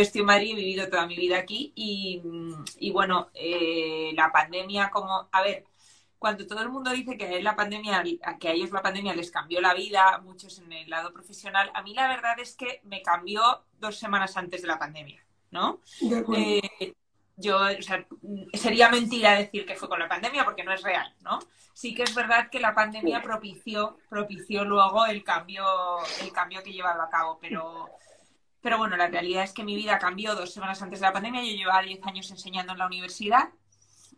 yo estoy en Madrid, he vivido toda mi vida aquí y, y bueno, eh, la pandemia como, a ver, cuando todo el mundo dice que la pandemia, que a ellos la pandemia les cambió la vida, muchos en el lado profesional, a mí la verdad es que me cambió dos semanas antes de la pandemia, ¿no? Eh, yo, o sea, sería mentira decir que fue con la pandemia porque no es real, ¿no? Sí que es verdad que la pandemia propició, propició luego el cambio, el cambio que llevaba a cabo, pero, pero bueno, la realidad es que mi vida cambió dos semanas antes de la pandemia. Yo llevaba 10 años enseñando en la universidad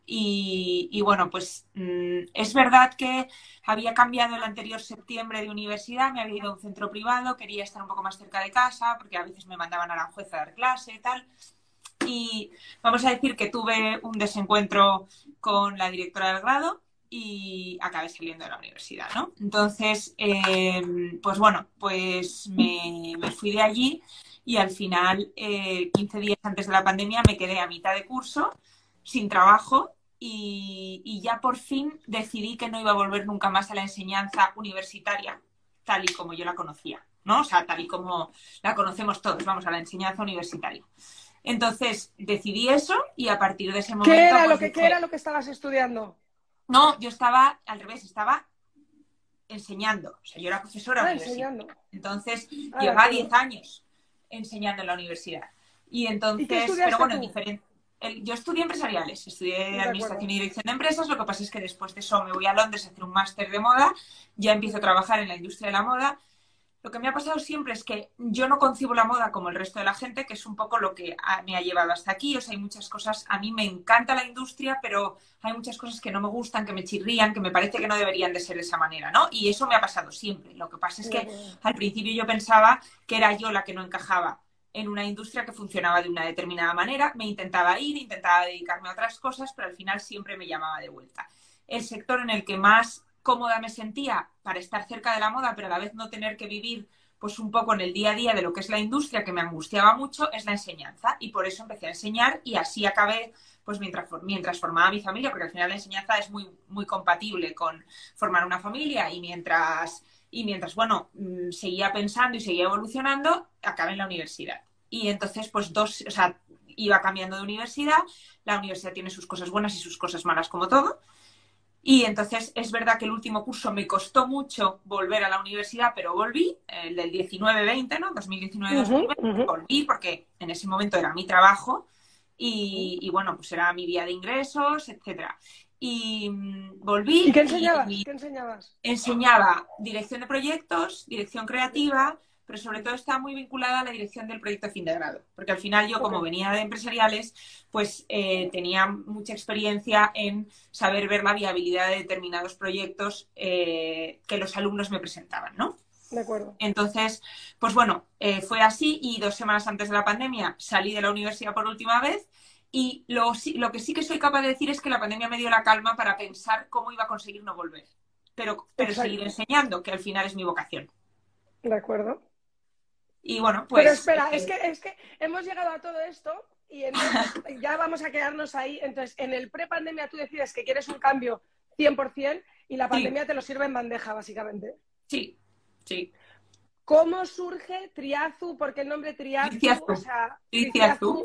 y, bueno, pues mm, es verdad que había cambiado el anterior septiembre de universidad, me había ido a un centro privado, quería estar un poco más cerca de casa, porque a veces me mandaban a la jueza a dar clase y tal. Y vamos a decir que tuve un desencuentro con la directora del grado y acabé saliendo de la universidad, ¿no? Entonces, em, pues bueno, pues me, fui de allí y al final, 15 eh, días antes de la pandemia, me quedé a mitad de curso sin trabajo y, ya por fin decidí que no iba a volver nunca más a la enseñanza universitaria tal y como yo la conocía, ¿no? O sea, tal y como la conocemos todos, vamos, a la enseñanza universitaria. Entonces decidí eso y a partir de ese momento... ¿Qué era, lo, pues, que, era lo que estabas estudiando? No, yo estaba al revés, estaba enseñando. O sea, yo era profesora ah, enseñando. Entonces, ah, llevaba 10 años enseñando en la universidad. Y entonces, pero bueno, diferente yo estudié empresariales, estudié administración y dirección de empresas, lo que pasa es que después de eso me voy a Londres a hacer un máster de moda, ya empiezo a trabajar en la industria de la moda. Lo que me ha pasado siempre es que yo no concibo la moda como el resto de la gente, que es un poco lo que me ha llevado hasta aquí. O sea, hay muchas cosas, a mí me encanta la industria, pero hay muchas cosas que no me gustan, que me chirrían, que me parece que no deberían de ser de esa manera, ¿no? Y eso me ha pasado siempre. Lo que pasa es que al principio yo pensaba que era yo la que no encajaba en una industria que funcionaba de una determinada manera, me intentaba ir, intentaba dedicarme a otras cosas, pero al final siempre me llamaba de vuelta. El sector en el que más cómoda me sentía para estar cerca de la moda, pero a la vez no tener que vivir pues un poco en el día a día de lo que es la industria, que me angustiaba mucho, es la enseñanza. Y por eso empecé a enseñar y así acabé, pues mientras, mientras formaba mi familia, porque al final la enseñanza es muy, muy compatible con formar una familia y mientras y mientras, bueno, mm, seguía pensando y seguía evolucionando, acabé en la universidad. Y entonces, pues dos, o sea, iba cambiando de universidad. La universidad tiene sus cosas buenas y sus cosas malas, como todo. Y entonces es verdad que el último curso me costó mucho volver a la universidad, pero volví, el del 19-20, ¿no? 2019-2020, volví porque en ese momento era mi trabajo y, y, bueno, pues era mi vía de ingresos, etcétera y mm, volví. ¿Y qué enseñabas? ¿Qué enseñabas? Enseñaba dirección de proyectos, dirección creativa, pero sobre todo está muy vinculada a la dirección del proyecto fin de grado, porque al final yo como venía de empresariales, pues eh, tenía mucha experiencia en saber ver la viabilidad de determinados proyectos eh, que los alumnos me presentaban, ¿no? De acuerdo. Entonces, pues bueno, eh, fue así y dos semanas antes de la pandemia salí de la universidad por última vez y lo, lo que sí que soy capaz de decir es que la pandemia me dio la calma para pensar cómo iba a conseguir no volver. Pero, pero seguir enseñando, que al final es mi vocación. De acuerdo. Y bueno, pues. Pero espera, es, que, es que hemos llegado a todo esto y ya vamos a quedarnos ahí. Entonces, en el pre-pandemia tú decides que quieres un cambio 100% y la pandemia te lo sirve en bandeja, básicamente. Sí, sí. ¿Cómo surge Triazu? Porque el nombre Triazu, o sea, Triazu,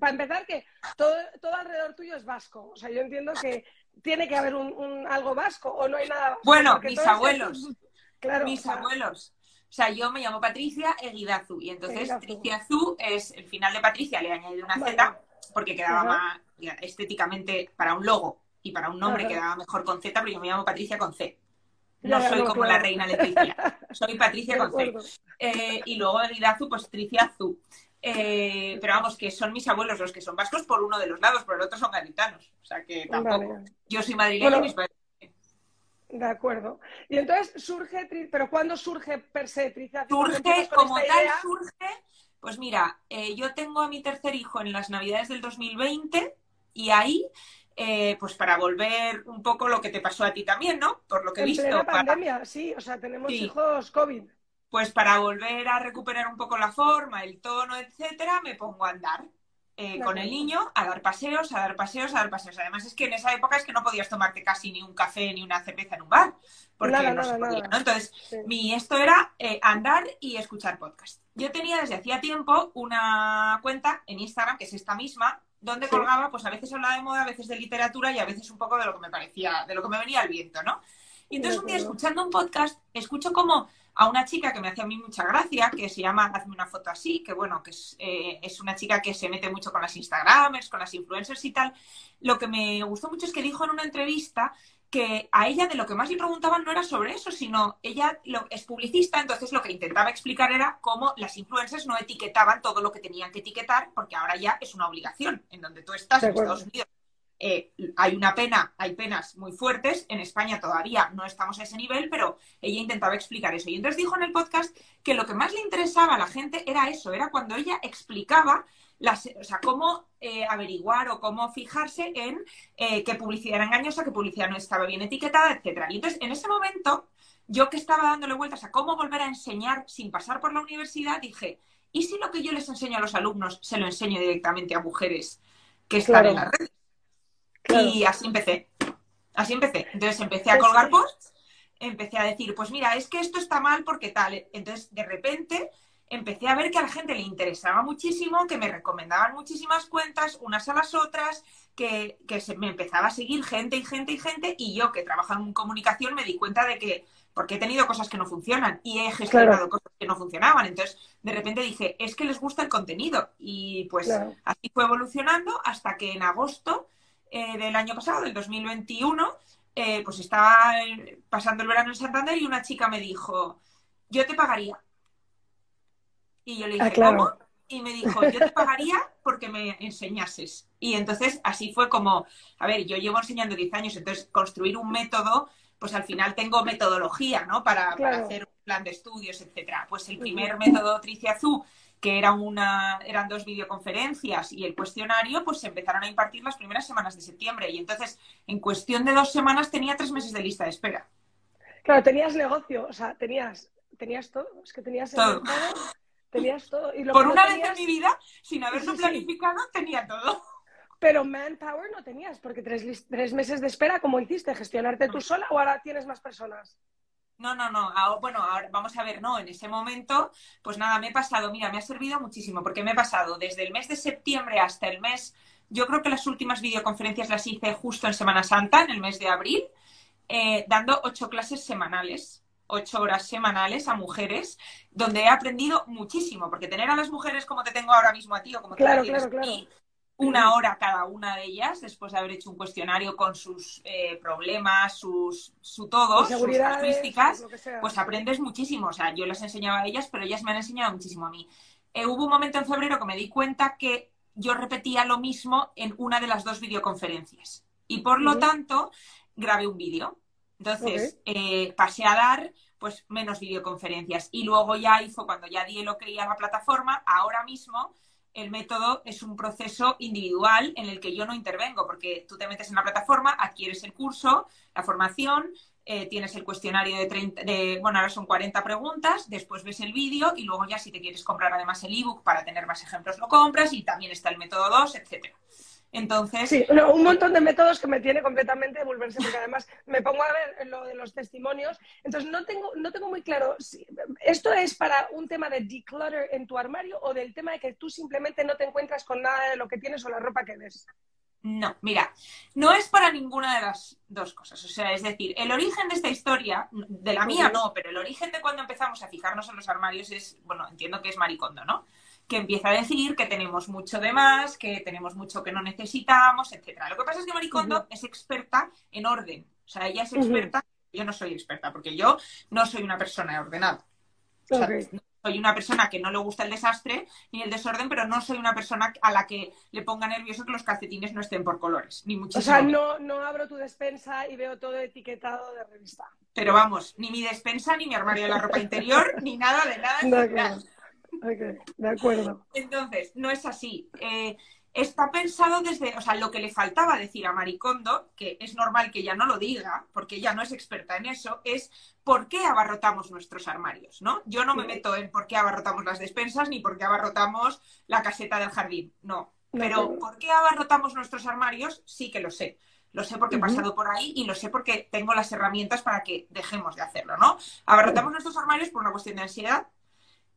para empezar que todo, todo, alrededor tuyo es vasco. O sea, yo entiendo que tiene que haber un, algo vasco o no hay nada vasco. Bueno, mis abuelos. Claro, mis abuelos. O sea, yo me llamo Patricia Eguidazu y entonces Triciazu es el final de Patricia, le he añadido una Z porque quedaba más estéticamente para un logo y para un nombre quedaba mejor con Z, pero yo me llamo Patricia con C. No soy como la reina Leticia, soy Patricia con C. Eh, y luego Eguidazu, pues Tricia eh, pero vamos, que son mis abuelos los que son vascos por uno de los lados, por el otro son gaditanos. O sea que tampoco. Yo soy madrileña y mis padres. De acuerdo. Y entonces surge, pero ¿cuándo surge per se? Surge, como tal, surge. Pues mira, eh, yo tengo a mi tercer hijo en las Navidades del 2020 y ahí eh, pues para volver un poco lo que te pasó a ti también, ¿no? Por lo que he visto. En pandemia, sí, o sea, tenemos hijos COVID. Pues para volver a recuperar un poco la forma, el tono, etcétera, me pongo a andar. Eh, con el niño a dar paseos, a dar paseos, a dar paseos. Además es que en esa época es que no podías tomarte casi ni un café ni una cerveza en un bar, porque no se podía, ¿no? Entonces, mi esto era eh, andar y escuchar podcast. Yo tenía desde hacía tiempo una cuenta en Instagram, que es esta misma, donde colgaba, pues a veces hablaba de moda, a veces de literatura y a veces un poco de lo que me parecía, de lo que me venía al viento, ¿no? Y entonces un día escuchando un podcast, escucho como a una chica que me hace a mí mucha gracia, que se llama Hazme una foto así, que bueno, que es, eh, es una chica que se mete mucho con las Instagramers, con las influencers y tal. Lo que me gustó mucho es que dijo en una entrevista que a ella de lo que más le preguntaban no era sobre eso, sino ella lo, es publicista, entonces lo que intentaba explicar era cómo las influencers no etiquetaban todo lo que tenían que etiquetar, porque ahora ya es una obligación, en donde tú estás en Estados Unidos eh, hay una pena, hay penas muy fuertes. En España todavía no estamos a ese nivel, pero ella intentaba explicar eso. Y entonces dijo en el podcast que lo que más le interesaba a la gente era eso, era cuando ella explicaba las, o sea, cómo eh, averiguar o cómo fijarse en eh, qué publicidad era engañosa, qué publicidad no estaba bien etiquetada, etcétera. Y entonces, en ese momento, yo que estaba dándole vueltas a cómo volver a enseñar sin pasar por la universidad, dije, ¿y si lo que yo les enseño a los alumnos se lo enseño directamente a mujeres que están en la Y así empecé. Así empecé. Entonces empecé a colgar posts, empecé a decir, pues mira, es que esto está mal porque tal. Entonces, de repente, empecé a ver que a la gente le interesaba muchísimo, que me recomendaban muchísimas cuentas, unas a las otras, que, se, me empezaba a seguir gente y gente y gente, y yo que trabajo en comunicación me di cuenta de que, porque he tenido cosas que no funcionan y he gestionado cosas que no funcionaban. Entonces, de repente dije, es que les gusta el contenido. Y pues así fue evolucionando hasta que en agosto eh, del año pasado, del 2021, eh, pues estaba pasando el verano en Santander y una chica me dijo, yo te pagaría. Y yo le dije, ah, ¿cómo? Y me dijo, yo te pagaría porque me enseñases. Y entonces así fue como, a ver, yo llevo enseñando 10 años, entonces construir un método, pues al final tengo metodología, ¿no? Para, hacer un plan de estudios, etcétera. Pues el primer método Triciazú que era una, eran dos videoconferencias y el cuestionario, pues se empezaron a impartir las primeras semanas de septiembre. Y entonces, en cuestión de dos semanas, tenía tres meses de lista de espera. Claro, tenías negocio, o sea, tenías, tenías todo, es que tenías todo. tenías todo. Y Por una vez en mi vida, sin haberlo planificado, tenía todo. Pero manpower no tenías, porque tres, tres meses de espera, ¿cómo hiciste? ¿Gestionarte tú sola o ahora tienes más personas? No, no, no. bueno, ahora vamos a ver, no, en ese momento, pues nada, me he pasado, mira, me ha servido muchísimo, porque me he pasado desde el mes de septiembre hasta el mes, yo creo que las últimas videoconferencias las hice justo en Semana Santa, en el mes de abril, eh, dando ocho clases semanales ocho horas semanales a mujeres, donde he aprendido muchísimo, porque tener a las mujeres como te tengo ahora mismo a ti o como te claro, claro, claro una hora cada una de ellas, después de haber hecho un cuestionario con sus eh, problemas, sus, su todo, sus características, pues aprendes muchísimo. O sea, yo les enseñaba a ellas, pero ellas me han enseñado muchísimo a mí. Eh, hubo un momento en febrero que me di cuenta que yo repetía lo mismo en una de las dos videoconferencias. Y por lo tanto, grabé un vídeo. Entonces, eh, pasé a dar pues menos videoconferencias. Y luego ya hizo, cuando ya di lo que a la plataforma, ahora mismo el método es un proceso individual en el que yo no intervengo, porque tú te metes en la plataforma, adquieres el curso, la formación, eh, tienes el cuestionario de 30, de, bueno, ahora son 40 preguntas, después ves el vídeo y luego ya si te quieres comprar además el ebook para tener más ejemplos lo compras y también está el método 2, etcétera. Entonces. Sí, un montón de métodos que me tiene completamente de volverse, porque además me pongo a ver lo de los testimonios. Entonces, no tengo, no tengo muy claro si esto es para un tema de declutter en tu armario o del tema de que tú simplemente no te encuentras con nada de lo que tienes o la ropa que ves. No, mira, no es para ninguna de las dos cosas. O sea, es decir, el origen de esta historia, de la mía no, pero el origen de cuando empezamos a fijarnos en los armarios es, bueno, entiendo que es maricondo, ¿no? Que empieza a decir que tenemos mucho de más, que tenemos mucho que no necesitamos, etcétera. Lo que pasa es que Maricondo es experta en orden. O sea, ella es experta, yo no soy experta, porque yo no soy una persona ordenada. soy una persona que no le gusta el desastre ni el desorden, pero no soy una persona a la que le ponga nervioso que los calcetines no estén por colores, ni muchísimo. O sea, no, no abro tu despensa y veo todo etiquetado de revista. Pero vamos, ni mi despensa, ni mi armario de la ropa interior, ni nada de nada. Ok, de acuerdo. Entonces, no es así. Eh, está pensado desde, o sea, lo que le faltaba decir a Maricondo, que es normal que ella no lo diga, porque ella no es experta en eso, es por qué abarrotamos nuestros armarios, ¿no? Yo no me meto en por qué abarrotamos las despensas ni por qué abarrotamos la caseta del jardín, no. Pero ¿por qué abarrotamos nuestros armarios? Sí que lo sé. Lo sé porque he pasado por ahí y lo sé porque tengo las herramientas para que dejemos de hacerlo, ¿no? Abarrotamos nuestros armarios por una cuestión de ansiedad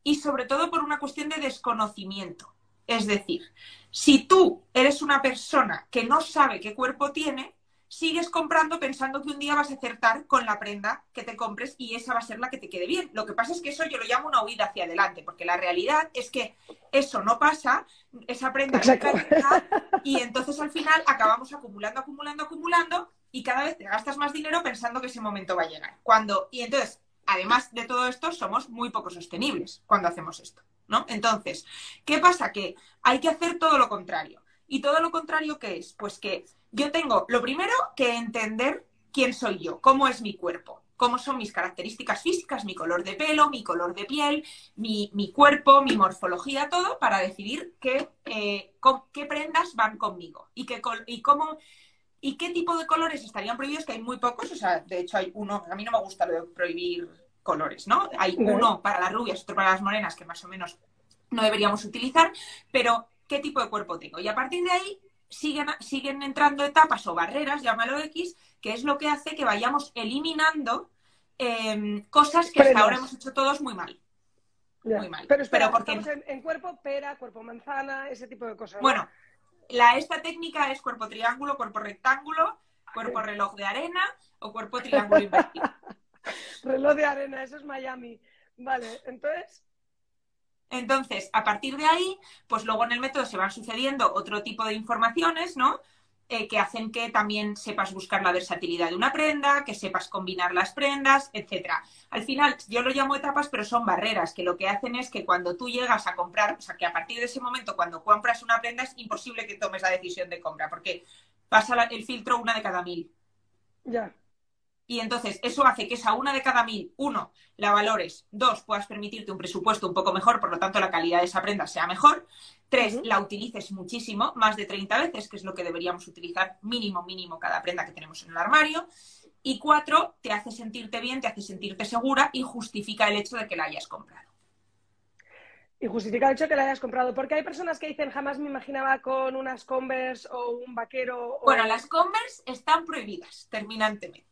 y sobre todo por una cuestión de desconocimiento. Es decir, si tú eres una persona que no sabe qué cuerpo tiene, sigues comprando pensando que un día vas a acertar con la prenda que te compres y esa va a ser la que te quede bien. Lo que pasa es que eso yo lo llamo una huida hacia adelante, porque la realidad es que eso no pasa, esa prenda no y entonces al final acabamos acumulando, acumulando, acumulando y cada vez te gastas más dinero pensando que ese momento va a llegar. Cuando y entonces, además de todo esto, somos muy poco sostenibles cuando hacemos esto, ¿no? Entonces, ¿qué pasa? Que hay que hacer todo lo contrario. ¿Y todo lo contrario qué es? Pues que yo tengo, lo primero, que entender quién soy yo, cómo es mi cuerpo, cómo son mis características físicas, mi color de pelo, mi color de piel, mi, cuerpo, mi morfología, todo, para decidir qué, eh, qué prendas van conmigo y, qué, y cómo... ¿Y qué tipo de colores estarían prohibidos? Que hay muy pocos, o sea, de hecho hay uno, a mí no me gusta lo de prohibir colores, ¿no? Hay uno para las rubias, otro para las morenas, que más o menos no deberíamos utilizar, pero ¿qué tipo de cuerpo tengo? Y a partir de ahí siguen, siguen entrando etapas o barreras, llámalo X, que es lo que hace que vayamos eliminando em, cosas que hasta ahora hemos hecho todos muy mal. Muy mal. Pero, espera, porque... estamos en, cuerpo pera, cuerpo manzana, ese tipo de cosas. Bueno, la, esta técnica es cuerpo triángulo, cuerpo rectángulo, cuerpo reloj de arena o cuerpo triángulo invertido. reloj de arena, eso es Miami. Vale, entonces. Entonces, a partir de ahí, pues luego en el método se van sucediendo otro tipo de informaciones, ¿no? Eh, que hacen que también sepas buscar la versatilidad de una prenda, que sepas combinar las prendas, etcétera. Al final, yo lo llamo etapas, pero son barreras, que lo que hacen es que cuando tú llegas a comprar, o sea, que a partir de ese momento, cuando compras una prenda, es imposible que tomes la decisión de compra, porque pasa el filtro una de cada mil. Ya. Y entonces eso hace que esa una de cada mil, uno, la valores, dos, puedas permitirte un presupuesto un poco mejor, por lo tanto la calidad de esa prenda sea mejor, tres, la utilices muchísimo, más de 30 veces, que es lo que deberíamos utilizar mínimo, mínimo cada prenda que tenemos en el armario, y cuatro, te hace sentirte bien, te hace sentirte segura y justifica el hecho de que la hayas comprado. Y justifica el hecho de que la hayas comprado. Porque hay personas que dicen, jamás me imaginaba con unas Converse o un vaquero. Bueno, las Converse están prohibidas terminantemente.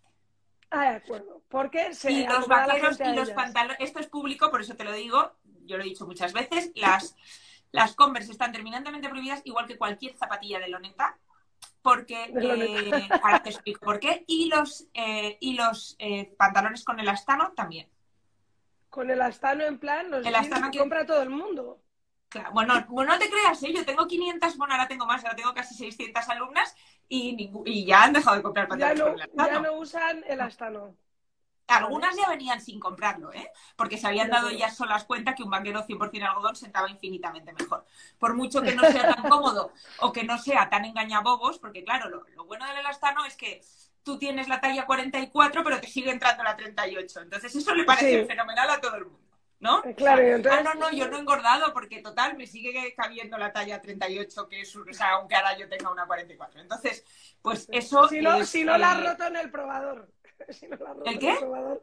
Ah, de acuerdo. Porque se y los vaqueros y los pantalones, esto es público, por eso te lo digo, yo lo he dicho muchas veces, las, las Converse están terminantemente prohibidas, igual que cualquier zapatilla de loneta, porque eh, ahora te explico por qué, y los, eh, y los eh, pantalones con el astano también. Con el astano en plan, los el astano que compra todo el mundo. Claro, bueno, no te creas, ¿eh? yo tengo 500, bueno, ahora tengo más, ahora tengo casi 600 alumnas y, y ya han dejado de comprar pantalones ya no, Ya no usan el astano. Algunas ya venían sin comprarlo, ¿eh? porque se habían dado ya solas cuenta que un vaquero 100% algodón sentaba infinitamente mejor. Por mucho que no sea tan cómodo o que no sea tan engañabobos, porque claro, lo, lo bueno del elastano es que tú tienes la talla 44, pero te sigue entrando la 38. Entonces eso le parece fenomenal a todo el mundo. ¿no? Eh, claro, Ah, no, no, yo no he engordado porque total me sigue cabiendo la talla 38, que es, o sea, aunque ahora yo tenga una 44. Entonces, pues eso. Si no, si no la has roto en el probador. Si no la ¿El qué?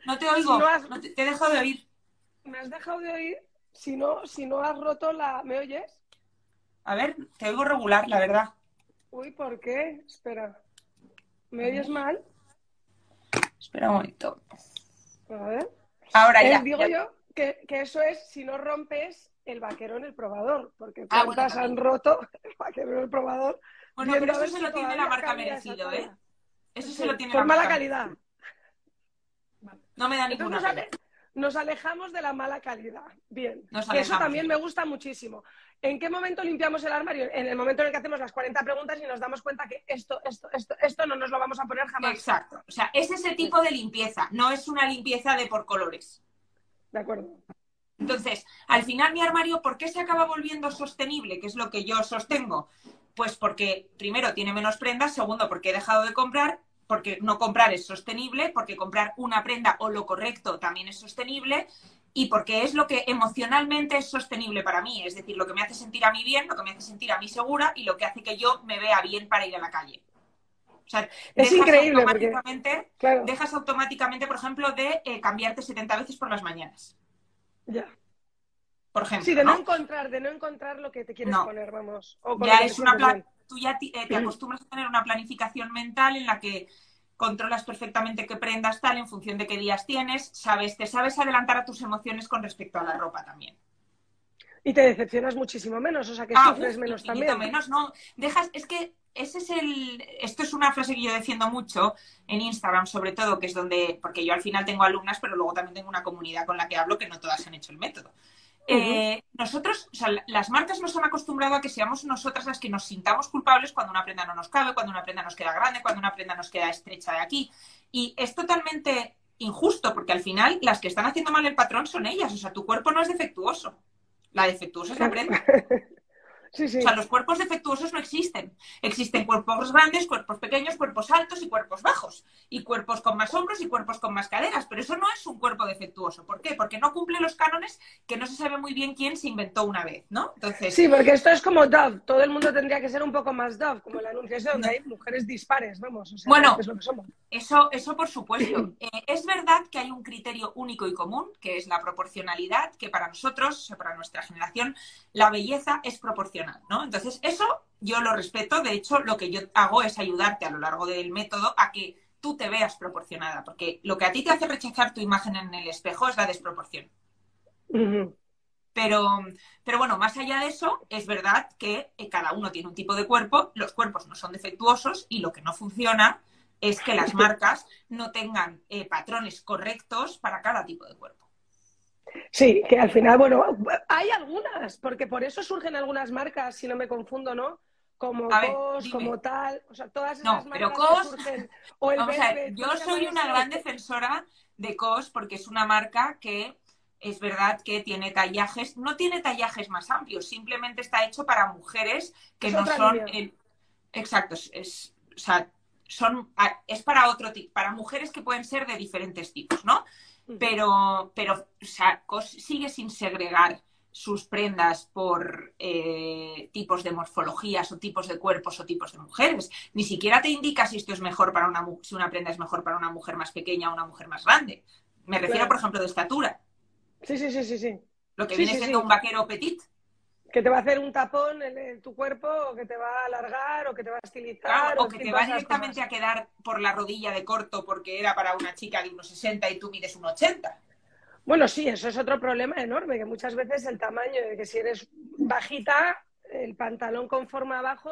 no te oigo. te, he dejado de oír. ¿Me has dejado de oír? Si no, si no has roto la. ¿Me oyes? A ver, te oigo regular, la verdad. Uy, ¿por qué? Espera. ¿Me oyes mal? Espera un momento. A ver. Ahora eh, ya. Digo yo que, eso es si no rompes el vaquero en el probador, porque ah, cuántas han roto el vaquero en el probador. Bueno, pero eso se lo tiene la marca merecido, ¿eh? Eso se lo tiene Por mala calidad. No me da ninguna nos, nos alejamos de la mala calidad. Bien. Eso también me gusta muchísimo. ¿En qué momento limpiamos el armario? En el momento en el que hacemos las 40 preguntas y nos damos cuenta que esto, esto, esto, esto no nos lo vamos a poner jamás. Exacto. O sea, es ese tipo de limpieza, no es una limpieza de por colores. De acuerdo. Entonces, al final mi armario, ¿por qué se acaba volviendo sostenible? Que es lo que yo sostengo. Pues porque, primero, tiene menos prendas, segundo, porque he dejado de comprar, porque no comprar es sostenible, porque comprar una prenda o lo correcto también es sostenible y porque es lo que emocionalmente es sostenible para mí, es decir, lo que me hace sentir a mí bien, lo que me hace sentir a mí segura y lo que hace que yo me vea bien para ir a la calle. O sea, es increíble automáticamente, dejas automáticamente, por ejemplo, de eh, cambiarte 70 veces por las mañanas. Ya. por ejemplo. Sí, de ¿no? encontrar, de no encontrar lo que te quieres poner, vamos. ya es una plan... Tú ya te, eh, te acostumbras a tener una planificación mental en la que controlas perfectamente qué prendas tal en función de qué días tienes, sabes, te sabes adelantar a tus emociones con respecto a la ropa también. Y te decepcionas muchísimo menos, o sea que ah, sufres menos también. menos, no. Dejas, es que ese es el. Esto es una frase que yo defiendo mucho en Instagram, sobre todo, que es donde. Porque yo al final tengo alumnas, pero luego también tengo una comunidad con la que hablo que no todas han hecho el método. Eh, nosotros, o sea, las marcas nos han acostumbrado a que seamos nosotras las que nos sintamos culpables cuando una prenda no nos cabe, cuando una prenda nos queda grande, cuando una prenda nos queda estrecha de aquí. Y es totalmente injusto, porque al final las que están haciendo mal el patrón son ellas. O sea, tu cuerpo no es defectuoso. La defectuosa es la prenda. O sea, los cuerpos defectuosos no existen. Existen cuerpos grandes, cuerpos pequeños, cuerpos altos y cuerpos bajos. Y cuerpos con más hombros y cuerpos con más caderas. Pero eso no es un cuerpo defectuoso. ¿Por qué? Porque no cumple los cánones que no se sabe muy bien quién se inventó una vez, ¿no? Entonces... Sí, porque esto es como Dove. Todo el mundo tendría que ser un poco más Dove, como el anuncio ese donde hay mujeres dispares, vamos. bueno, Eso, eso por supuesto. Eh, es verdad que hay un criterio único y común, que es la proporcionalidad, que para nosotros, para nuestra generación, la belleza es proporcional ¿no? Entonces, eso yo lo respeto. De hecho, lo que yo hago es ayudarte a lo largo del método a que tú te veas proporcionada, porque lo que a ti te hace rechazar tu imagen en el espejo es la desproporción. Pero, pero bueno, más allá de eso, es verdad que eh, cada uno tiene un tipo de cuerpo, los cuerpos no son defectuosos y lo que no funciona es que las marcas no tengan eh, patrones correctos para cada tipo de cuerpo. Sí, que al final, bueno, hay algunas, porque por eso surgen algunas marcas, si no me confundo, ¿no? Como COS, como tal, o sea, todas esas no, pero COS, vamos a ver, yo soy una gran defensora de COS porque es una marca que es verdad que tiene tallajes, no tiene tallajes más amplios, simplemente está hecho para mujeres que no son exacto, es, o sea, son es para otro tipo, para mujeres que pueden ser de diferentes tipos, ¿no? Pero, pero sigue sin segregar sus prendas por eh, tipos de morfologías o tipos de cuerpos o tipos de mujeres. Ni siquiera te indica si esto es mejor para una si una prenda es mejor para una mujer más pequeña o una mujer más grande. Me refiero, por ejemplo, de estatura. Sí, sí, sí, sí, sí. Lo que viene siendo un vaquero petit que te va a hacer un tapón en, tu cuerpo, o que te va a alargar, o que te va a estilizar. o, que te va directamente a quedar por la rodilla de corto porque era para una chica de unos 60 y tú mides un 80. Bueno, sí, eso es otro problema enorme, que muchas veces el tamaño de que si eres bajita, el pantalón con forma abajo,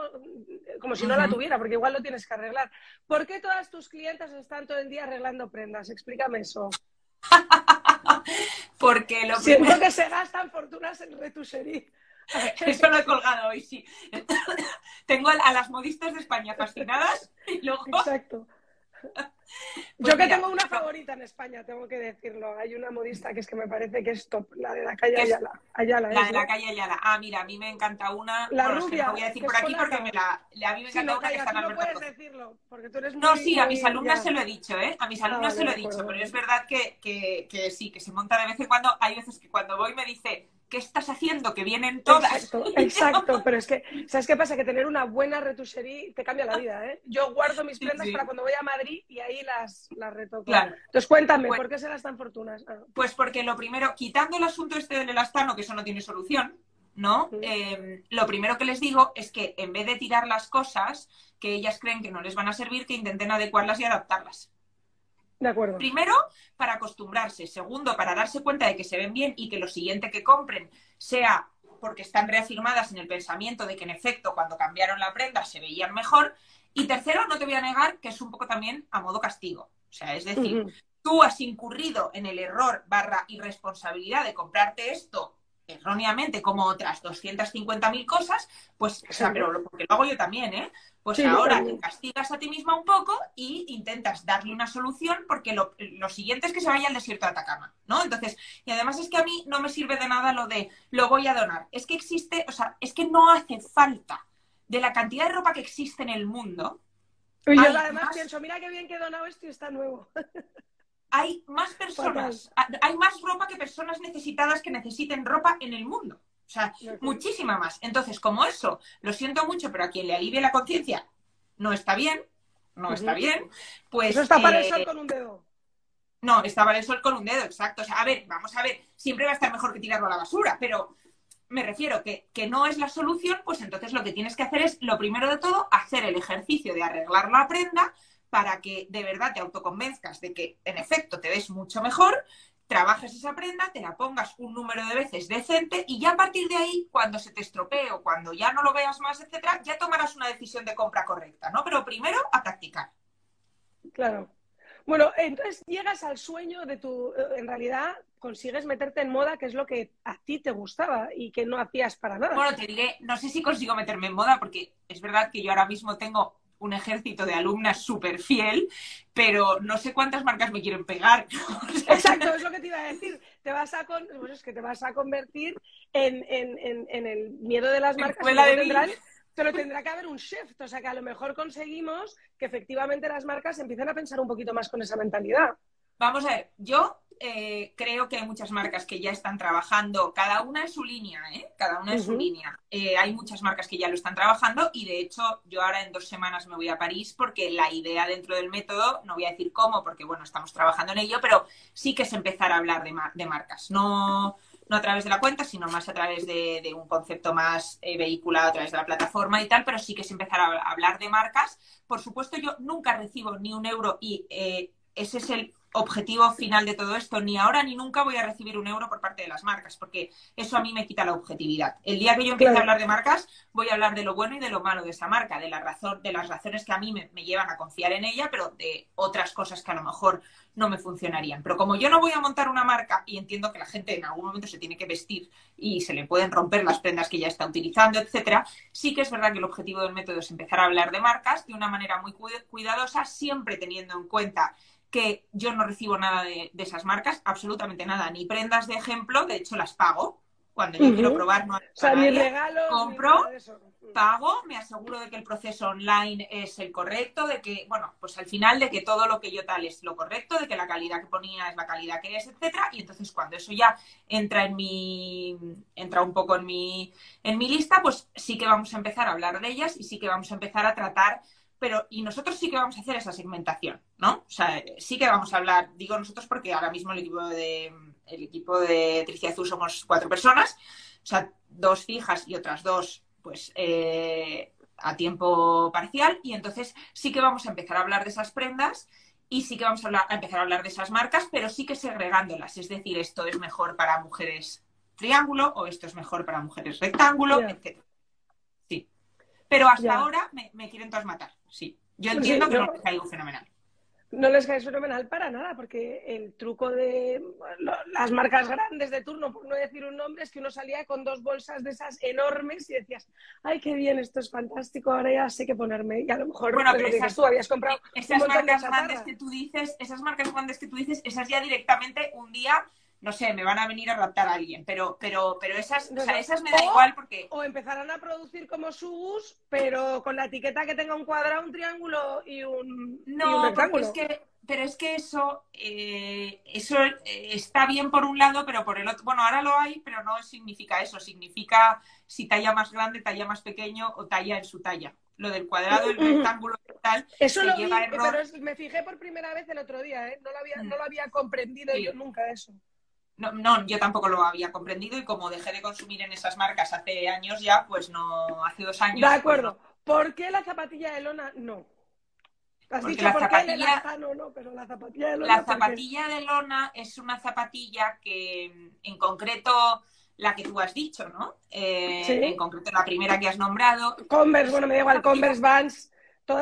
como si no la tuviera, porque igual lo tienes que arreglar. ¿Por qué todas tus clientes están todo el día arreglando prendas? Explícame eso. porque lo Siento que se gastan fortunas en retusería. Eso lo he colgado hoy, sí. Tengo a, las modistas de España fascinadas y luego... Exacto. Pues Yo que tengo una favorita en España, tengo que decirlo. Hay una modista que es que me parece que es top, la de la calle Ayala. Ayala la de la calle Ayala. Ah, mira, a mí me encanta una. La rubia. no voy a decir por aquí porque me la, a mí me encanta una que está en No puedes decirlo, porque tú eres No, sí, a mis alumnas se lo he dicho, ¿eh? A mis ah, alumnas se lo he dicho, pero es verdad que, que, que sí, que se monta de vez en cuando. Hay veces que cuando voy me dice, ¿qué estás haciendo? Que vienen todas. Exacto, exacto, pero es que, ¿sabes qué pasa? Que tener una buena retusería te cambia la vida, ¿eh? Yo guardo mis prendas para cuando voy a Madrid y ahí las, las retoco. Entonces, cuéntame, pues ¿por qué serás tan fortunas? Ah. Pues porque lo primero, quitando el asunto este del elastano, que eso no tiene solución, ¿no? Em, lo primero que les digo es que en vez de tirar las cosas que ellas creen que no les van a servir, que intenten adecuarlas y adaptarlas. De acuerdo. Primero, para acostumbrarse. Segundo, para darse cuenta de que se ven bien y que lo siguiente que compren sea porque están reafirmadas en el pensamiento de que en efecto cuando cambiaron la prenda se veían mejor. Y tercero, no te voy a negar que es un poco también a modo castigo. O sea, es decir, tú has incurrido en el error barra irresponsabilidad de comprarte esto erróneamente como otras 250.000 cosas, pues, o sea, pero porque lo hago yo también, ¿eh? Pues ahora te castigas a ti misma un poco y intentas darle una solución porque lo, siguiente es que se vaya al desierto de Atacama, ¿no? Entonces, y además es que a mí no me sirve de nada lo de lo voy a donar. Es que existe, o sea, es que no hace falta de la cantidad de ropa que existe en el mundo. Y yo además pienso, mira qué bien que he donado esto y está nuevo. hay más personas, hay más ropa que personas necesitadas que necesiten ropa en el mundo. O sea, muchísima más. Entonces, como eso, lo siento mucho, pero a quien le alivie la conciencia no está bien, no está bien, pues... Eso está para eso con un dedo. No, estaba el sol con un dedo, exacto. O sea, a ver, vamos a ver, siempre va a estar mejor que tirarlo a la basura, pero me refiero que, que no es la solución, pues entonces lo que tienes que hacer es, lo primero de todo, hacer el ejercicio de arreglar la prenda para que de verdad te autoconvenzcas de que en efecto te ves mucho mejor, trabajes esa prenda, te la pongas un número de veces decente y ya a partir de ahí, cuando se te estropee o cuando ya no lo veas más, etcétera, ya tomarás una decisión de compra correcta, ¿no? Pero primero a practicar. Claro. Bueno, entonces llegas al sueño de tu, eh, en realidad consigues meterte en moda, que es lo que a ti te gustaba y que no hacías para nada. Bueno, te diré, no sé si consigo meterme en moda, porque es verdad que yo ahora mismo tengo un ejército de alumnas súper fiel, pero no sé cuántas marcas me quieren pegar. Exacto, es lo que te iba a decir. Te vas a, es que te vas a convertir en, el miedo de las marcas. De pero tendrá que haber un shift, o sea que a lo mejor conseguimos que efectivamente las marcas empiecen a pensar un poquito más con esa mentalidad. Vamos a ver, yo eh, creo que hay muchas marcas que ya están trabajando, cada una en su línea, ¿eh? Cada una en su línea. Eh, hay muchas marcas que ya lo están trabajando y de hecho yo ahora en dos semanas me voy a París porque la idea dentro del método, no voy a decir cómo porque bueno, estamos trabajando en ello, pero sí que es empezar a hablar de, de marcas. No, no a través de la cuenta, sino más a través de, un concepto más eh, vehiculado a través de la plataforma y tal, pero sí que es empezar a, hablar de marcas. Por supuesto, yo nunca recibo ni un euro y ese es el objetivo final de todo esto. Ni ahora ni nunca voy a recibir un euro por parte de las marcas, porque eso a mí me quita la objetividad. El día que yo empiece a hablar de marcas, voy a hablar de lo bueno y de lo malo de esa marca, de la razón, de las razones que a mí me, llevan a confiar en ella, pero de otras cosas que a lo mejor no me funcionarían. Pero como yo no voy a montar una marca y entiendo que la gente en algún momento se tiene que vestir y se le pueden romper las prendas que ya está utilizando, etcétera, sí que es verdad que el objetivo del método es empezar a hablar de marcas de una manera muy cuidadosa, siempre teniendo en cuenta que yo no recibo nada de, esas marcas, absolutamente nada, ni prendas de ejemplo, de hecho las pago. Cuando yo quiero probar, no o sea, ni regalo, compro, pago, me aseguro de que el proceso online es el correcto, de que, bueno, pues al final de que todo lo que yo tal es lo correcto, de que la calidad que ponía es la calidad que es, etcétera, y entonces cuando eso ya entra en mi, entra un poco en mi, en mi lista, pues sí que vamos a empezar a hablar de ellas y sí que vamos a empezar a tratar pero y nosotros sí que vamos a hacer esa segmentación, ¿no? O sea, sí que vamos a hablar, digo nosotros porque ahora mismo el equipo de el equipo de Tricia Azul somos cuatro personas, o sea, dos fijas y otras dos, pues eh, a tiempo parcial, y entonces sí que vamos a empezar a hablar de esas prendas y sí que vamos a, empezar a hablar de esas marcas, pero sí que segregándolas, es decir, esto es mejor para mujeres triángulo o esto es mejor para mujeres rectángulo, etc. Sí. Pero hasta ahora me, me quieren todas matar sí. Yo entiendo que no les caigo fenomenal. No les cae fenomenal para nada, porque el truco de las marcas grandes de turno, por no decir un nombre, es que uno salía con dos bolsas de esas enormes y decías, ay, qué bien, esto es fantástico, ahora ya sé qué ponerme. Y a lo mejor bueno, pero esas, tú habías comprado. Esas marcas grandes que tú dices, esas marcas grandes que tú dices, esas ya directamente un día no sé, me van a venir a raptar a alguien, pero, pero, pero esas, o sea, esas me da igual porque... O empezarán a producir como sus, pero con la etiqueta que tenga un cuadrado, un triángulo y un No, porque es que, pero es que eso, eh, eso eh, está bien por un lado, pero por el otro, bueno, ahora lo hay, pero no significa eso, significa si talla más grande, talla más pequeño o talla en su talla. Lo del cuadrado, el rectángulo y tal. Eso lo vi, pero me fijé por primera vez el otro día, ¿eh? no, lo había, no lo había comprendido yo nunca eso. No, no, yo tampoco lo había comprendido y como dejé de consumir en esas marcas hace años ya, pues no, hace dos años. De acuerdo. ¿Por qué la zapatilla de lona no? Has dicho la zapatilla, no, no, pero la zapatilla de lona. La zapatilla de lona es una zapatilla que en concreto la que tú has dicho, ¿no? Eh, en concreto la primera que has nombrado. Converse, bueno, me da igual, Converse Vans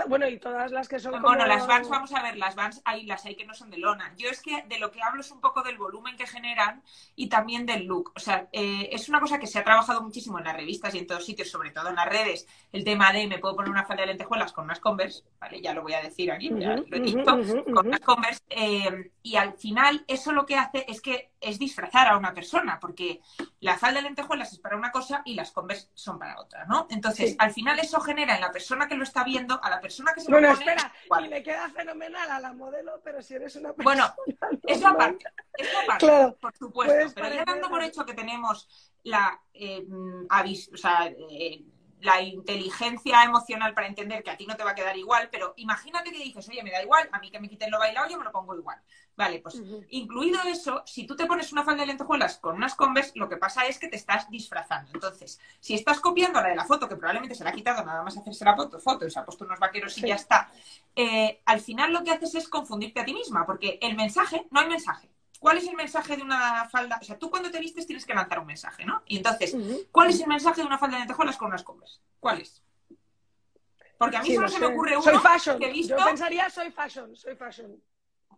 bueno, y todas las que son. Bueno, las Vans, vamos a ver, las Vans hay, las hay que no son de lona. Yo es que de lo que hablo es un poco del volumen que generan y también del look. O sea, eh, es una cosa que se ha trabajado muchísimo en las revistas y en todos sitios, sobre todo en las redes. El tema de me puedo poner una falda de lentejuelas con unas Converse, ¿vale? Ya lo voy a decir aquí, ya lo he dicho, con unas Converse. Eh, y al final, eso lo que hace es que es disfrazar a una persona, porque la falda de lentejuelas es para una cosa y las Converse son para otra, ¿no? Entonces, al final eso genera en la persona que lo está viendo, a la persona que se bueno, espera, y le queda fenomenal a la modelo, pero si eres una persona... Bueno, eso aparte, eso aparte, por supuesto, pero ya dando por hecho que tenemos la, eh, o sea, eh, la inteligencia emocional para entender que a ti no te va a quedar igual, pero imagínate que dices, oye, me da igual, a mí que me quiten lo bailado, yo me lo pongo igual. Vale, pues incluido eso, si tú te pones una falda de lentejuelas con unas Converse, lo que pasa es que te estás disfrazando. Entonces, si estás copiando la de la foto, que probablemente se la ha quitado nada más hacerse la foto, foto y se ha puesto unos vaqueros y ya está, eh, al final lo que haces es confundirte a ti misma, porque el mensaje, no hay mensaje. ¿Cuál es el mensaje de una falda? O sea, tú cuando te vistes tienes que lanzar un mensaje, ¿no? Y entonces, ¿cuál es el mensaje de una falda de lentejuelas con unas Converse? ¿Cuál es? Porque a mí solo se me ocurre uno soy fashion. que he visto... Yo pensaría soy fashion, soy fashion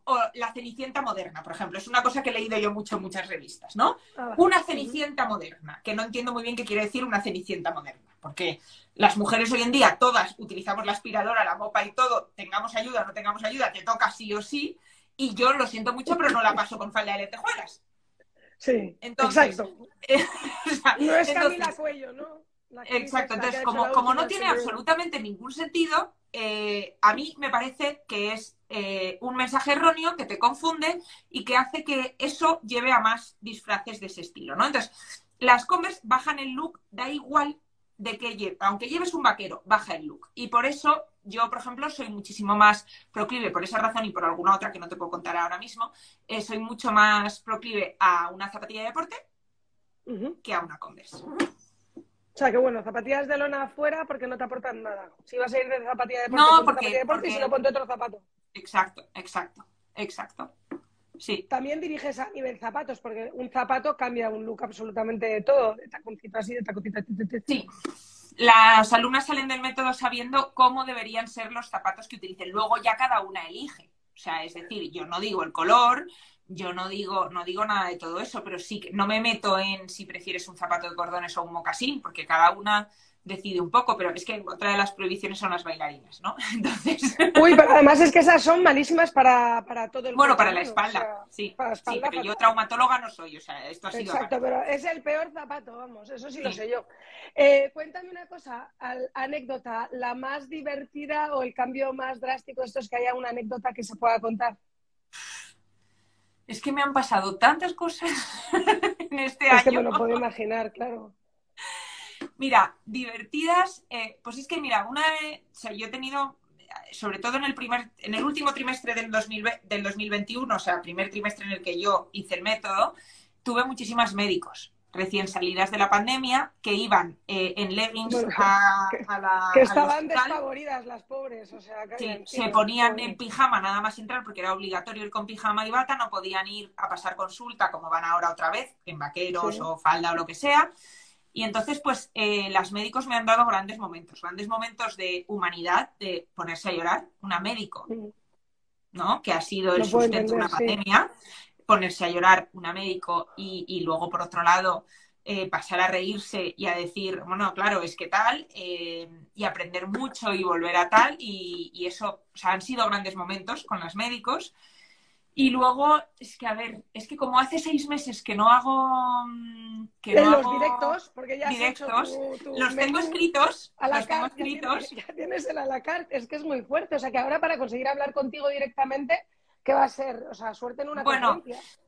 o la Cenicienta moderna, por ejemplo. Es una cosa que he leído yo mucho en muchas revistas, ¿no? Ah, una Cenicienta moderna, que no entiendo muy bien qué quiere decir una Cenicienta moderna, porque las mujeres hoy en día todas utilizamos la aspiradora, la mopa y todo, tengamos ayuda o no tengamos ayuda, te toca sí o sí, y yo lo siento mucho, pero no la paso con falda de lentejuelas. Sí, entonces, exacto. no es Camila Cuello, ¿no? Exacto, entonces como, como no tiene absolutamente ningún sentido, eh, a mí me parece que es eh, un mensaje erróneo que te confunde y que hace que eso lleve a más disfraces de ese estilo, ¿no? Entonces, las Converse bajan el look, da igual de que lleve, aunque lleves un vaquero, baja el look. Y por eso yo, por ejemplo, soy muchísimo más proclive, por esa razón y por alguna otra que no te puedo contar ahora mismo, eh, soy mucho más proclive a una zapatilla de deporte que a una Converse. O sea, que bueno, zapatillas de lona afuera porque no te aportan nada. Si vas a ir de zapatilla de deporte, no, porque, de deporte y si no, ponte otro zapato. Exacto, exacto, exacto. Sí. También diriges a nivel zapatos, porque un zapato cambia un look absolutamente de todo, de taconcito así, de taconcito. Sí. Las alumnas salen del método sabiendo cómo deberían ser los zapatos que utilicen. Luego ya cada una elige. O sea, es decir, yo no digo el color, yo no digo, no digo nada de todo eso, pero sí que no me meto en si prefieres un zapato de cordones o un mocasín, porque cada una decide un poco, pero es que otra de las prohibiciones son las bailarinas, ¿no? Entonces... Uy, pero además es que esas son malísimas para, para todo el Bueno, para la espalda, sí. Para la espalda, sí, yo traumatóloga no soy, o sea, esto ha sido... Exacto, pero es el peor zapato, vamos, eso sí, lo sé yo. Eh, cuéntame una cosa, anécdota, la más divertida o el cambio más drástico, esto es que haya una anécdota que se pueda contar es que me han pasado tantas cosas en este año. Es que me lo puedo imaginar, claro. Mira, divertidas, eh, pues es que mira, una, o sea, yo he tenido, sobre todo en el primer, en el último trimestre del, del 2021, o sea, primer trimestre en el que yo hice el método, tuve muchísimas médicos recién salidas de la pandemia que iban eh, en leggings a, la. Que estaban desfavoridas las pobres, o sea, sí, se ponían en pijama nada más entrar porque era obligatorio ir con pijama y bata, no podían ir a pasar consulta como van ahora otra vez, en vaqueros o falda o lo que sea. Y entonces, pues, eh, las médicos me han dado grandes momentos, grandes momentos de humanidad, de ponerse a llorar, una médico, ¿no? Que ha sido el sustento de una pandemia ponerse a llorar una médico y, luego, por otro lado, eh, pasar a reírse y a decir, bueno, claro, es que tal, eh, y aprender mucho y volver a tal, y, eso, o sea, han sido grandes momentos con los médicos. Y luego, es que, a ver, es que como hace seis meses que no hago... Mm, que no los directos, porque ya directos, los tengo escritos, a la los tengo escritos. Ya tienes, el a la carta, es que es muy fuerte. O sea, que ahora para conseguir hablar contigo directamente ¿Qué va a ser? O sea, suerte en una Bueno,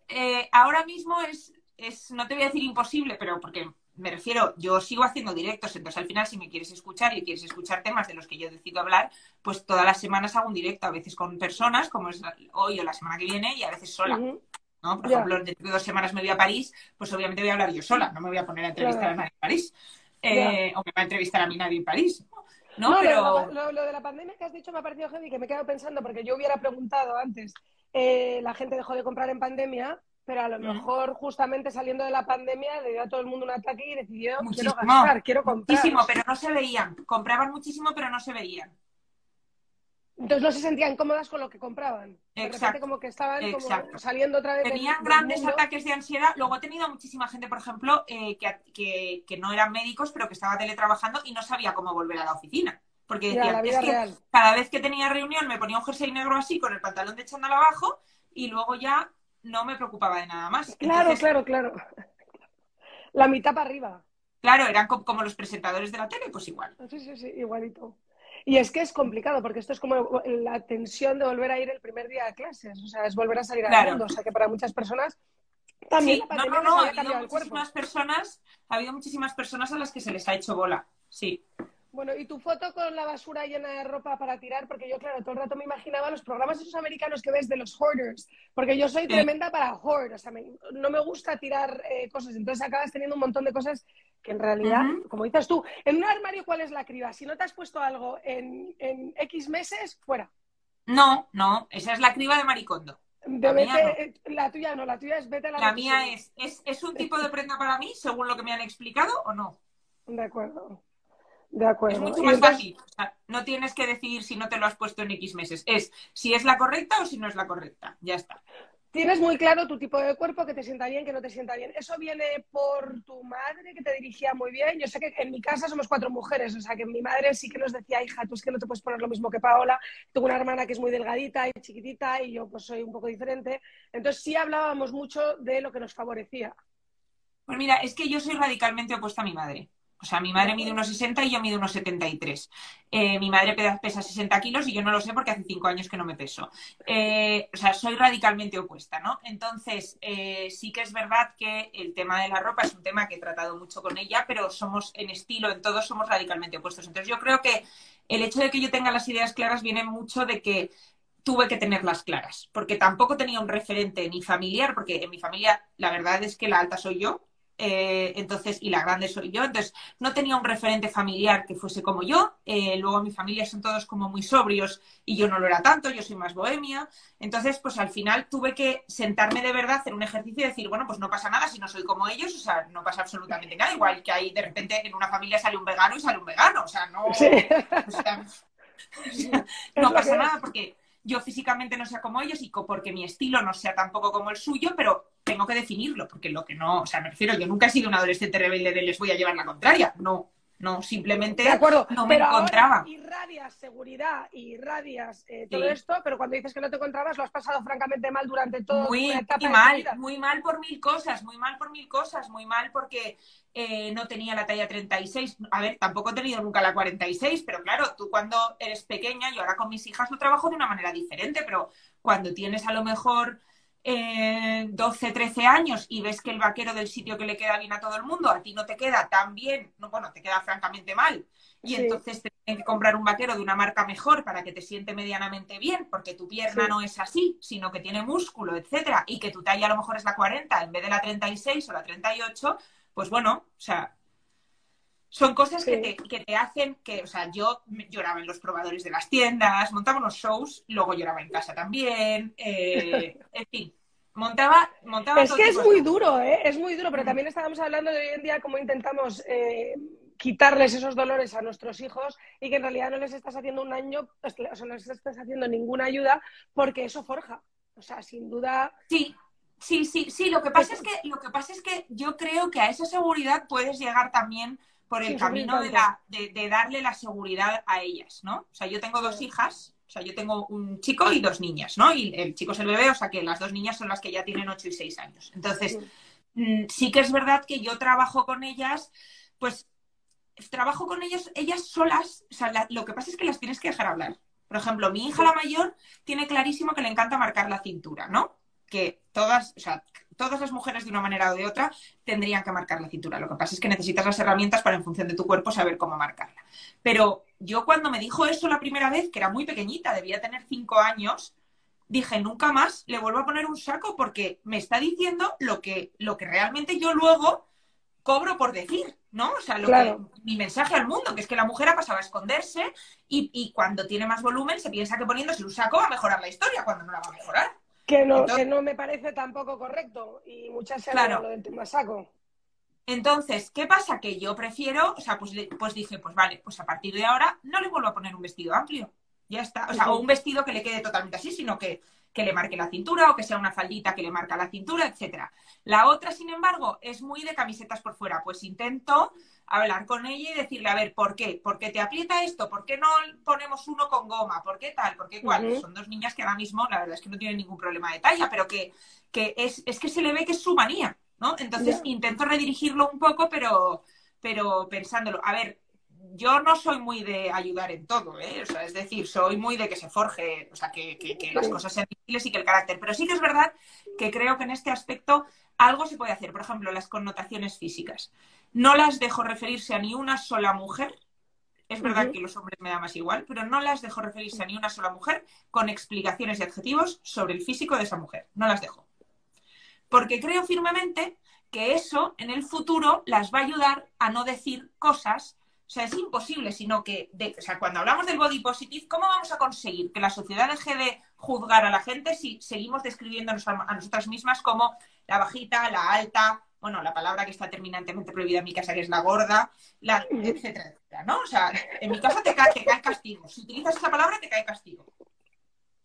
eh, ahora mismo es, es, no te voy a decir imposible, pero porque me refiero, yo sigo haciendo directos, entonces al final si me quieres escuchar y quieres escuchar temas de los que yo decido hablar, pues todas las semanas hago un directo, a veces con personas, como es hoy o la semana que viene, y a veces sola. ¿no? Por ejemplo, dentro de dos semanas me voy a París, pues obviamente voy a hablar yo sola, no me voy a poner a entrevistar a nadie en París. Eh, o me va a entrevistar a mí nadie en París. No, pero... Lo, de la pandemia que has dicho me ha parecido heavy, que me he quedado pensando, porque yo hubiera preguntado antes, eh, la gente dejó de comprar en pandemia, pero a lo mejor justamente saliendo de la pandemia le dio a todo el mundo un ataque y decidió, muchísimo, quiero gastar, quiero comprar. Muchísimo, pero no se veían. Compraban muchísimo, pero no se veían. Entonces no se sentían cómodas con lo que compraban. Exacto. como que estaban saliendo otra vez. Tenían grandes ataques de ansiedad. Luego he tenido muchísima gente, por ejemplo, eh, que, que, no eran médicos, pero que estaba teletrabajando y no sabía cómo volver a la oficina. Porque decían, es que cada vez que tenía reunión me ponía un jersey negro así con el pantalón de chándal abajo y luego ya no me preocupaba de nada más. Claro, claro, claro. La mitad para arriba. Claro, eran como los presentadores de la tele, pues igual. Sí, sí, sí, igualito. Y es que es complicado, porque esto es como la tensión de volver a ir el primer día a clases, o sea, es volver a salir al mundo, o sea, que para muchas personas también no, no, ha habido muchísimas personas, ha habido muchísimas personas a las que se les ha hecho bola, sí. Bueno, y tu foto con la basura llena de ropa para tirar, porque yo, claro, todo el rato me imaginaba los programas esos americanos que ves de los hoarders, porque yo soy tremenda para hoard, o sea, no me gusta tirar eh, cosas, entonces acabas teniendo un montón de cosas que en realidad, como dices tú, en un armario, ¿cuál es la criba? Si no te has puesto algo en, X meses, fuera. No, no, esa es la criba de Maricondo. la, eh, la, tuya no, la tuya es vete a la La mía es, es, es un tipo de prenda para mí, según lo que me han explicado, o no. De acuerdo. De acuerdo. Es mucho más fácil. no tienes que decidir si no te lo has puesto en X meses. Es si es la correcta o si no es la correcta. Ya está. Tienes muy claro tu tipo de cuerpo, que te sienta bien, que no te sienta bien. ¿Eso viene por tu madre, que te dirigía muy bien? Yo sé que en mi casa somos cuatro mujeres, o sea que mi madre sí que nos decía, hija, tú es que no te puedes poner lo mismo que Paola. Tengo una hermana que es muy delgadita y chiquitita y yo pues soy un poco diferente. Entonces sí hablábamos mucho de lo que nos favorecía. Pues mira, es que yo soy radicalmente opuesta a mi madre. O sea, mi madre mide unos 60 y yo mido unos 73. Eh, mi madre pesa 60 kilos y yo no lo sé porque hace cinco años que no me peso. Eh, o sea, soy radicalmente opuesta, ¿no? Entonces, eh, sí que es verdad que el tema de la ropa es un tema que he tratado mucho con ella, pero somos en estilo, en todos somos radicalmente opuestos. Entonces, yo creo que el hecho de que yo tenga las ideas claras viene mucho de que tuve que tenerlas claras, porque tampoco tenía un referente ni familiar, porque en mi familia la verdad es que la alta soy yo, eh, entonces, y la grande soy yo. Entonces, no tenía un referente familiar que fuese como yo. Eh, luego, mi familia son todos como muy sobrios y yo no lo era tanto, yo soy más bohemia. Entonces, pues al final tuve que sentarme de verdad, hacer un ejercicio y decir, bueno, pues no pasa nada si no soy como ellos, o sea, no pasa absolutamente nada. Igual que ahí de repente en una familia sale un vegano y sale un vegano, o sea, no, no pasa nada porque yo físicamente no sea como ellos y porque mi estilo no sea tampoco como el suyo, pero tengo que definirlo, porque lo que no, o sea, me refiero, yo nunca he sido un adolescente rebelde de les voy a llevar la contraria, no, no, simplemente de acuerdo, no me encontraba. Ahora irradias seguridad y irradias eh, todo esto, pero cuando dices que no te encontrabas lo has pasado francamente mal durante todo muy, etapa mal, muy mal por mil cosas, muy mal por mil cosas, muy mal porque eh, no tenía la talla 36. A ver, tampoco he tenido nunca la 46, pero claro, tú cuando eres pequeña, yo ahora con mis hijas lo trabajo de una manera diferente, pero cuando tienes a lo mejor 12, 13 años y ves que el vaquero del sitio que le queda bien a todo el mundo, a ti no te queda tan bien, no, bueno, te queda francamente mal. Y entonces te tienes que comprar un vaquero de una marca mejor para que te siente medianamente bien, porque tu pierna no es así, sino que tiene músculo, etcétera, y que tu talla a lo mejor es la 40 en vez de la 36 o la 38, pues bueno, o sea, son cosas que, te, que, te, hacen que, o sea, yo lloraba en los probadores de las tiendas, montaba unos shows, luego lloraba en casa también, eh, en fin, montaba, montaba Es que es muy duro, ¿eh? Es muy duro, pero también estábamos hablando de hoy en día cómo intentamos eh, quitarles esos dolores a nuestros hijos y que en realidad no les estás haciendo un año, o sea, no les estás haciendo ninguna ayuda porque eso forja. O sea, sin duda. Sí, sí, sí, sí. Lo que pasa es que, lo que pasa es que yo creo que a esa seguridad puedes llegar también por el camino de, la, de, de, darle la seguridad a ellas, ¿no? O sea, yo tengo dos hijas o sea, yo tengo un chico y dos niñas, ¿no? Y el chico es el bebé, o sea que las dos niñas son las que ya tienen 8 y 6 años. Entonces, mm, sí que es verdad que yo trabajo con ellas, pues trabajo con ellas, ellas solas, o sea, lo que pasa es que las tienes que dejar hablar. Por ejemplo, mi hija la mayor tiene clarísimo que le encanta marcar la cintura, ¿no? Que todas, o sea, todas las mujeres de una manera o de otra tendrían que marcar la cintura. Lo que pasa es que necesitas las herramientas para en función de tu cuerpo saber cómo marcarla. Pero yo cuando me dijo eso la primera vez, que era muy pequeñita, debía tener cinco años, dije, nunca más le vuelvo a poner un saco porque me está diciendo lo que, lo que realmente yo luego cobro por decir, ¿no? O sea, lo que, mi mensaje al mundo, que es que la mujer ha pasado a esconderse y, y, cuando tiene más volumen se piensa que poniéndose un saco va a mejorar la historia, cuando no la va a mejorar. Que no, que no me parece tampoco correcto y muchas se claro. lo del tema saco. Entonces, ¿qué pasa? Que yo prefiero, o sea, pues, pues dije, pues vale, pues a partir de ahora no le vuelvo a poner un vestido amplio. Ya está. O sea, o un vestido que le quede totalmente así, sino que, que le marque la cintura o que sea una faldita que le marca la cintura, etcétera. La otra, sin embargo, es muy de camisetas por fuera. Pues intento hablar con ella y decirle, a ver, ¿por qué? ¿Por qué te aprieta esto? ¿Por qué no ponemos uno con goma? ¿Por qué tal? ¿Por qué cual? Son dos niñas que ahora mismo, la verdad es que no tienen ningún problema de talla, pero que, que es, es que se le ve que es su manía. ¿no? Entonces intento redirigirlo un poco, pero, pero pensándolo. A ver, yo no soy muy de ayudar en todo, ¿eh? O sea, es decir, soy muy de que se forje, o sea, que, que, las cosas sean difíciles y que el carácter. Pero sí que es verdad que creo que en este aspecto algo se puede hacer. Por ejemplo, las connotaciones físicas. No las dejo referirse a ni una sola mujer Es verdad que los hombres me da más igual, pero no las dejo referirse a ni una sola mujer con explicaciones y adjetivos sobre el físico de esa mujer. No las dejo. Porque creo firmemente que eso en el futuro las va a ayudar a no decir cosas. O sea, es imposible, sino que, o sea, cuando hablamos del body positive, ¿cómo vamos a conseguir que la sociedad deje de juzgar a la gente si seguimos describiéndonos a nosotras mismas como la bajita, la alta, bueno, la palabra que está terminantemente prohibida en mi casa, que es la gorda, la, etcétera, etcétera, ¿no? O sea, en mi casa te cae, te cae castigo. Si utilizas esa palabra, te cae castigo.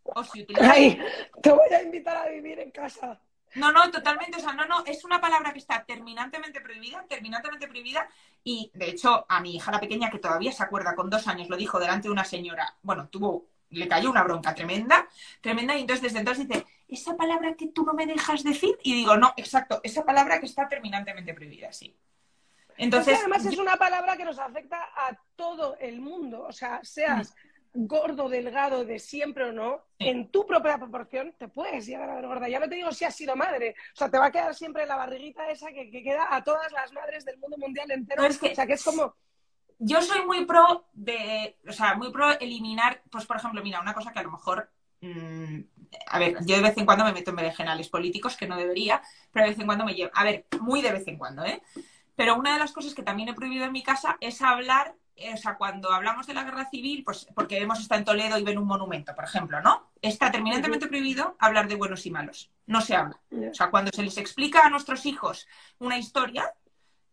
O si utilizas... Ay, te voy a invitar a vivir en casa. No, no, totalmente. O sea, no, no, es una palabra que está terminantemente prohibida, terminantemente prohibida. Y de hecho, a mi hija la pequeña, que todavía se acuerda con dos años, lo dijo delante de una señora, bueno, tuvo, le cayó una bronca tremenda, tremenda, y entonces desde entonces dice, esa palabra que tú no me dejas decir, y digo, no, exacto, esa palabra que está terminantemente prohibida, sí. Entonces, además es una palabra que nos afecta a todo el mundo, o sea, seas gordo, delgado, de siempre o no, en tu propia proporción te puedes llegar a ver gorda. Ya no te digo si has sido madre, o sea, te va a quedar siempre la barriguita esa que, queda a todas las madres del mundo mundial entero. o sea, que es como... Yo soy muy pro de, o sea, muy pro eliminar, pues por ejemplo, mira, una cosa que a lo mejor mm, a ver, yo de vez en cuando me meto en berenjenales políticos, que no debería, pero de vez en cuando me llevo, a ver, muy de vez en cuando, ¿eh? Pero una de las cosas que también he prohibido en mi casa es hablar o sea, cuando hablamos de la guerra civil, pues porque hemos estado en Toledo y ven un monumento, por ejemplo, ¿no? Está terminantemente prohibido hablar de buenos y malos. No se habla. O sea, cuando se les explica a nuestros hijos una historia,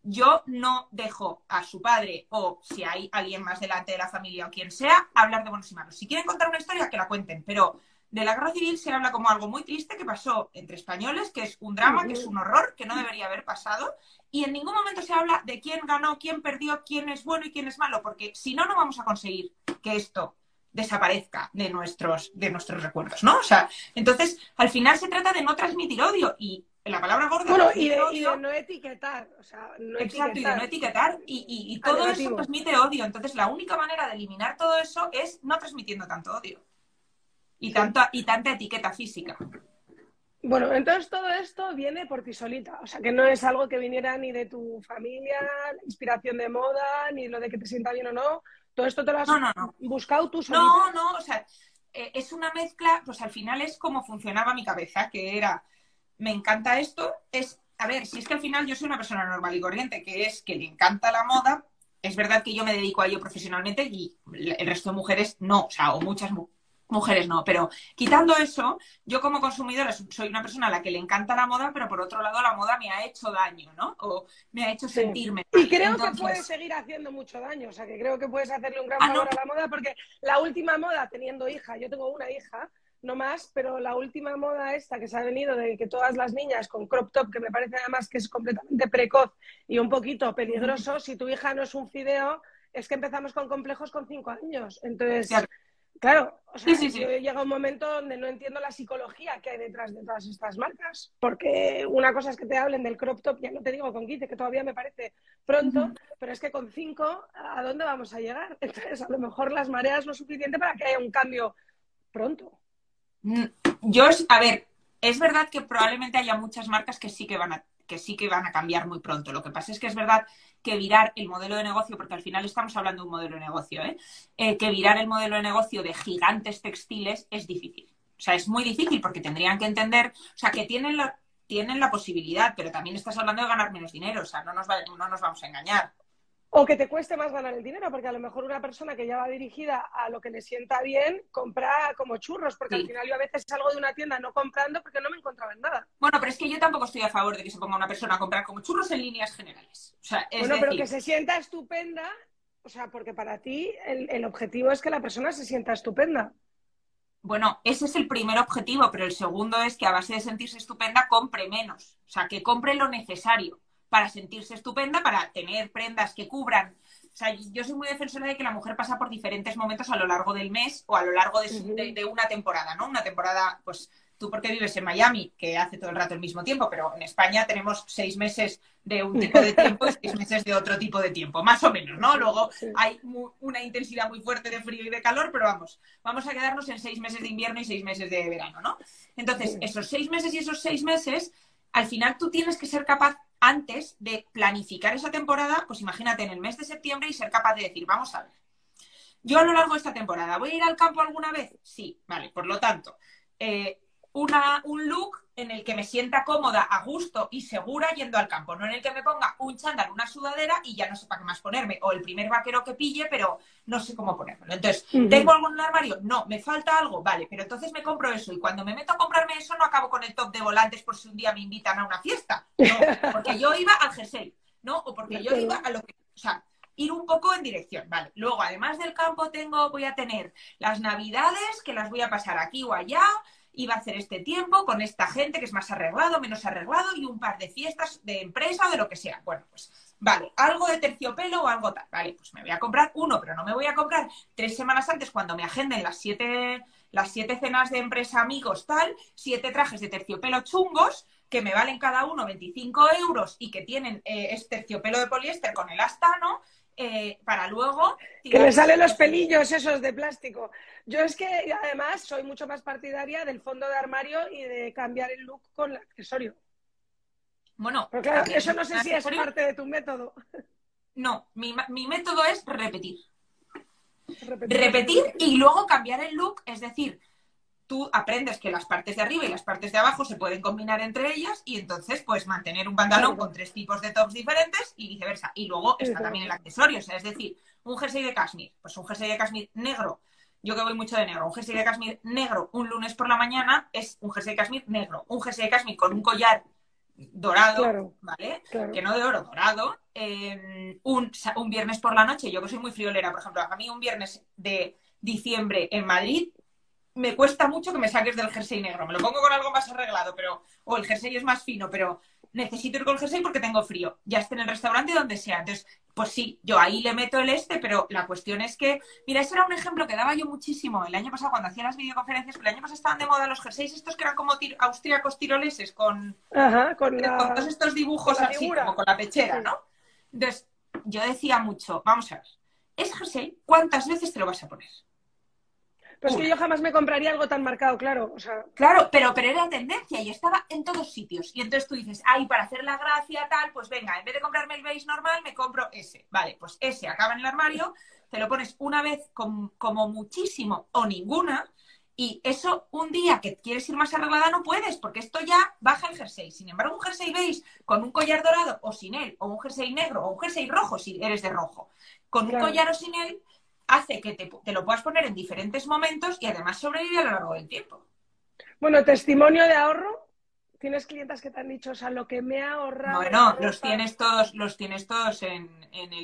yo no dejo a su padre o si hay alguien más delante de la familia o quien sea, hablar de buenos y malos. Si quieren contar una historia, que la cuenten, pero de la guerra civil se habla como algo muy triste que pasó entre españoles, que es un drama, que es un horror, que no debería haber pasado, y en ningún momento se habla de quién ganó, quién perdió, quién es bueno y quién es malo, porque si no, no vamos a conseguir que esto desaparezca de nuestros, de nuestros recuerdos, ¿no? O sea, entonces, al final se trata de no transmitir odio y la palabra gorda... Bueno, y de, no etiquetar, o sea, no Exacto, y de no etiquetar, y, y todo eso transmite odio. Entonces, la única manera de eliminar todo eso es no transmitiendo tanto odio y, tanto, y tanta etiqueta física. Bueno, entonces todo esto viene por ti solita, o sea que no es algo que viniera ni de tu familia, inspiración de moda, ni lo de que te sienta bien o no. Todo esto te lo has buscado tú solita. No, no, o sea, eh, es una mezcla, pues al final es como funcionaba mi cabeza, que era, me encanta esto, es, a ver, si es que al final yo soy una persona normal y corriente, que es que le encanta la moda, es verdad que yo me dedico a ello profesionalmente y el resto de mujeres no, o sea, o muchas mujeres Mujeres no, pero quitando eso, yo como consumidora soy una persona a la que le encanta la moda, pero por otro lado la moda me ha hecho daño, ¿no? O me ha hecho sentirme. Y creo que puede seguir haciendo mucho daño, o sea, que creo que puedes hacerle un gran ah, favor a la moda, porque la última moda, teniendo hija, yo tengo una hija, no más, pero la última moda esta que se ha venido de que todas las niñas con crop top, que me parece además que es completamente precoz y un poquito peligroso, si tu hija no es un fideo, es que empezamos con complejos con cinco años. Entonces, Claro, o sea, llega un momento donde no entiendo la psicología que hay detrás de todas estas marcas, porque una cosa es que te hablen del crop top, ya no te digo con 15, que todavía me parece pronto, pero es que con 5, ¿a dónde vamos a llegar? Entonces, a lo mejor las mareas no es suficiente para que haya un cambio pronto. Mm, yo, a ver, es verdad que probablemente haya muchas marcas que sí que van a que sí que van a cambiar muy pronto. Lo que pasa es que es verdad que virar el modelo de negocio, porque al final estamos hablando de un modelo de negocio, ¿eh? Eh, que virar el modelo de negocio de gigantes textiles es difícil. O sea, es muy difícil porque tendrían que entender, o sea, que tienen la, tienen la posibilidad, pero también estás hablando de ganar menos dinero, o sea, no nos, no nos vamos a engañar. O que te cueste más ganar el dinero, porque a lo mejor una persona que ya va dirigida a lo que le sienta bien, compra como churros, porque al final yo a veces salgo de una tienda no comprando porque no me encontraba en nada. Bueno, pero es que yo tampoco estoy a favor de que se ponga una persona a comprar como churros en líneas generales. bueno, pero que se sienta estupenda, o sea, porque para ti el, el objetivo es que la persona se sienta estupenda. Bueno, ese es el primer objetivo, pero el segundo es que a base de sentirse estupenda compre menos, o sea, que compre lo necesario para sentirse estupenda, para tener prendas que cubran. O sea, yo soy muy defensora de que la mujer pasa por diferentes momentos a lo largo del mes o a lo largo de, una temporada, ¿no? Una temporada, pues tú porque vives en Miami, que hace todo el rato el mismo tiempo, pero en España tenemos seis meses de un tipo de tiempo y seis meses de otro tipo de tiempo, más o menos, ¿no? Luego hay una intensidad muy fuerte de frío y de calor, pero vamos, vamos a quedarnos en seis meses de invierno y seis meses de verano, ¿no? Entonces, esos seis meses y esos seis meses, al final tú tienes que ser capaz antes de planificar esa temporada, pues imagínate en el mes de septiembre y ser capaz de decir, vamos a ver, Yo a lo largo de esta temporada, ¿voy a ir al campo alguna vez? Sí, vale, por lo tanto, eh, una, un look en el que me sienta cómoda, a gusto y segura yendo al campo, no en el que me ponga un chándal, una sudadera y ya no sé para qué más ponerme, o el primer vaquero que pille, pero no sé cómo ponérmelo. Entonces, ¿tengo algo en el armario? No, me falta algo, vale, pero entonces me compro eso y cuando me meto a comprarme eso no acabo con el top de volantes por si un día me invitan a una fiesta, no, porque yo iba al jersey, ¿no? O porque yo iba a lo que, o sea, ir un poco en dirección, vale. Luego, además del campo, tengo, voy a tener las navidades, que las voy a pasar aquí o allá, iba a hacer este tiempo con esta gente que es más arreglado, menos arreglado y un par de fiestas de empresa o de lo que sea. Bueno, pues vale, algo de terciopelo o algo tal. Vale, pues me voy a comprar uno, pero no me voy a comprar tres semanas antes cuando me agenden las siete, las siete cenas de empresa amigos tal, siete trajes de terciopelo chungos que me valen cada uno 25 euros y que tienen eh, este terciopelo de poliéster con el astano eh, para luego... Que le salen los pelillos esos de plástico. Yo es que además soy mucho más partidaria del fondo de armario y de cambiar el look con el accesorio. Bueno, Pero claro, eso no sé si es parte de tu método. No, mi, mi método es repetir. repetir. Repetir y luego cambiar el look, es decir, tú aprendes que las partes de arriba y las partes de abajo se pueden combinar entre ellas y entonces puedes mantener un pantalón con tres tipos de tops diferentes y viceversa. Y luego está también el accesorio, o sea, es decir, un jersey de cashmere, pues un jersey de cashmere negro, yo que voy mucho de negro, un jersey de cashmere negro un lunes por la mañana es un jersey de cashmere negro, un jersey de cashmere con un collar dorado, ¿vale? Que no de oro, dorado. Eh, un, un viernes por la noche, yo que soy muy friolera, por ejemplo, a mí un viernes de diciembre en Madrid me cuesta mucho que me saques del jersey negro. Me lo pongo con algo más arreglado, pero o el jersey es más fino, pero necesito ir con el jersey porque tengo frío. Ya esté en el restaurante donde sea. Entonces, pues sí, yo ahí le meto el este, pero la cuestión es que, mira, ese era un ejemplo que daba yo muchísimo el año pasado cuando hacía las videoconferencias, que el año pasado estaban de moda los jerseys estos que eran como austríacos tiroleses con, con, todos estos dibujos así, como con la pechera, ¿no? Entonces, yo decía mucho, vamos a ver, ese jersey, ¿cuántas veces te lo vas a poner? Pues que yo jamás me compraría algo tan marcado, claro. O sea... Claro, pero, pero era tendencia y estaba en todos sitios. Y entonces tú dices, ay, para hacer la gracia, tal, pues venga, en vez de comprarme el beige normal, me compro ese. Vale, pues ese acaba en el armario, te lo pones una vez como muchísimo o ninguna. Y eso un día que quieres ir más arreglada no puedes, porque esto ya baja el jersey. Sin embargo, un jersey beige con un collar dorado o sin él, o un jersey negro, o un jersey rojo si eres de rojo, con un collar o sin él, hace que te, lo puedas poner en diferentes momentos y además sobrevive a lo largo del tiempo. Bueno, testimonio de ahorro. ¿Tienes clientas que te han dicho, o sea, lo que me ha ahorrado? Bueno, los tienes todos, los tienes todos en,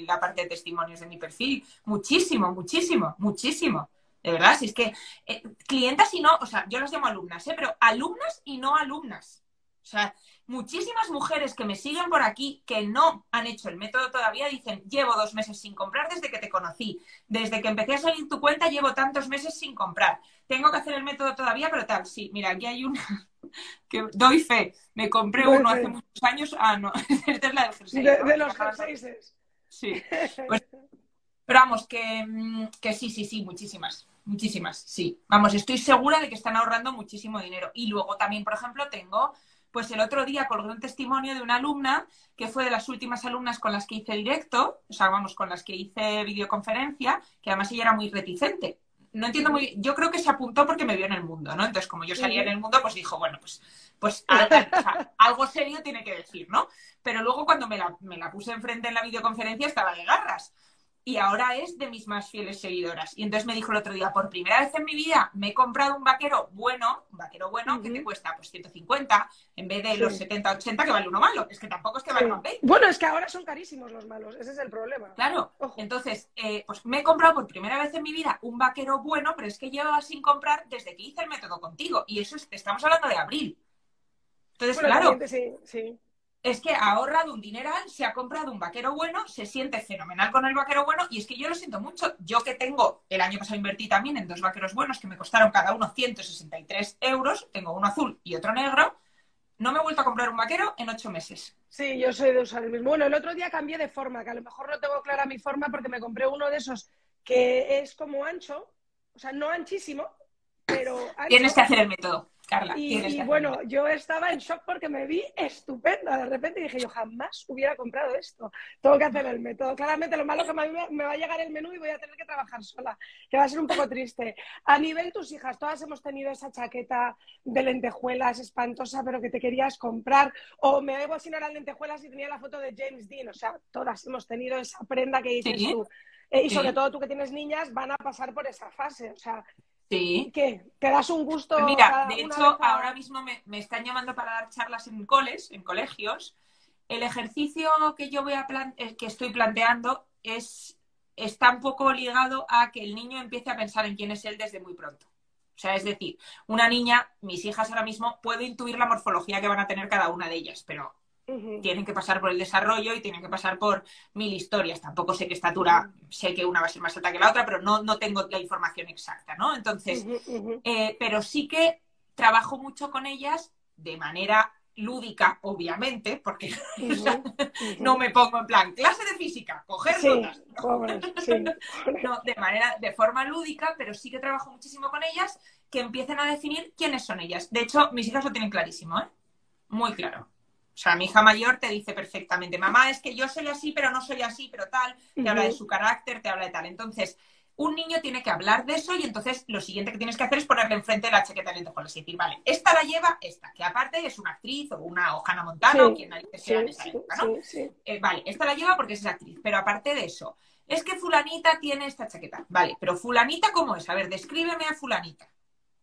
la parte de testimonios de mi perfil. Muchísimo, muchísimo, muchísimo. De verdad, si es que eh, clientas y no, o sea, yo las llamo alumnas, ¿eh? pero alumnas y no alumnas. O sea, muchísimas mujeres que me siguen por aquí que no han hecho el método todavía dicen, llevo dos meses sin comprar desde que te conocí, desde que empecé a salir tu cuenta llevo tantos meses sin comprar, tengo que hacer el método todavía, pero tal, sí, mira, aquí hay una que doy fe, me compré uno hace muchos años, ah, no, esta es la del De, los jerseys. Sí, pues, pero vamos, que, mm, que sí, sí, sí, muchísimas. Muchísimas, sí. Vamos, estoy segura de que están ahorrando muchísimo dinero. Y luego también, por ejemplo, tengo pues el otro día colgué un testimonio de una alumna que fue de las últimas alumnas con las que hice directo, o sea, vamos, con las que hice videoconferencia, que además ella era muy reticente. No entiendo muy yo creo que se apuntó porque me vio en el mundo, ¿no? Entonces, como yo salía en el mundo, pues dijo, bueno, pues, pues algo serio tiene que decir, ¿no? Pero luego cuando me la, me la puse enfrente en la videoconferencia estaba de garras y ahora es de mis más fieles seguidoras. Y entonces me dijo el otro día, por primera vez en mi vida me he comprado un vaquero bueno, un vaquero bueno, que te cuesta pues 150 en vez de los 70, 80 que vale uno malo. Es que tampoco es que valgan 20. Bueno, es que ahora son carísimos los malos, ese es el problema. Claro, entonces, eh, pues me he comprado por primera vez en mi vida un vaquero bueno, pero es que llevaba sin comprar desde que hice el método contigo. Y eso es, estamos hablando de abril. Entonces, claro. Sí, sí es que ha ahorrado un dineral, se ha comprado un vaquero bueno, se siente fenomenal con el vaquero bueno y es que yo lo siento mucho. Yo que tengo, el año pasado invertí también en dos vaqueros buenos que me costaron cada uno 163 euros, tengo uno azul y otro negro, no me he vuelto a comprar un vaquero en ocho meses. Sí, yo soy de usar el mismo. Bueno, el otro día cambié de forma, que a lo mejor no tengo clara mi forma porque me compré uno de esos que es como ancho, o sea, no anchísimo, pero... Tienes que hacer el método. Carla, y, bueno, yo estaba en shock porque me vi estupenda. De repente dije, yo jamás hubiera comprado esto. Tengo que hacer el método. Claramente lo malo es que me, me va a llegar el menú y voy a tener que trabajar sola, que va a ser un poco triste. A nivel tus hijas, todas hemos tenido esa chaqueta de lentejuelas espantosa, pero que te querías comprar. O me debo sin las lentejuelas y tenía la foto de James Dean. O sea, todas hemos tenido esa prenda que dices tú. Eh, y sobre todo tú que tienes niñas, van a pasar por esa fase. O sea, Sí. ¿Qué? ¿Te das un gusto? Pues mira, de hecho, ahora mismo me, están llamando para dar charlas en coles, en colegios. El ejercicio que yo voy a eh, que estoy planteando es está un poco ligado a que el niño empiece a pensar en quién es él desde muy pronto. O sea, es decir, una niña, mis hijas ahora mismo, puedo intuir la morfología que van a tener cada una de ellas, pero tienen que pasar por el desarrollo y tienen que pasar por mil historias. Tampoco sé qué estatura, sé que una va a ser más alta que la otra, pero no, no tengo la información exacta, ¿no? Entonces, eh, pero sí que trabajo mucho con ellas de manera lúdica, obviamente, porque no me pongo en plan clase de física, coger notas. ¿no? de manera, de forma lúdica, pero sí que trabajo muchísimo con ellas que empiecen a definir quiénes son ellas. De hecho, mis hijas lo tienen clarísimo, ¿eh? Muy claro. O sea, mi hija mayor te dice perfectamente, mamá, es que yo soy así, pero no soy así, pero tal, te habla de su carácter, te habla de tal. Entonces, un niño tiene que hablar de eso y entonces lo siguiente que tienes que hacer es ponerle enfrente la chaqueta de lentejuelas y decir, vale, esta la lleva esta, que aparte es una actriz o una Ojana Montana o quien narices sea en esa época, ¿no? Eh, vale, esta la lleva porque es actriz, pero aparte de eso, es que fulanita tiene esta chaqueta. Vale, pero fulanita, ¿cómo es? A ver, descríbeme a fulanita.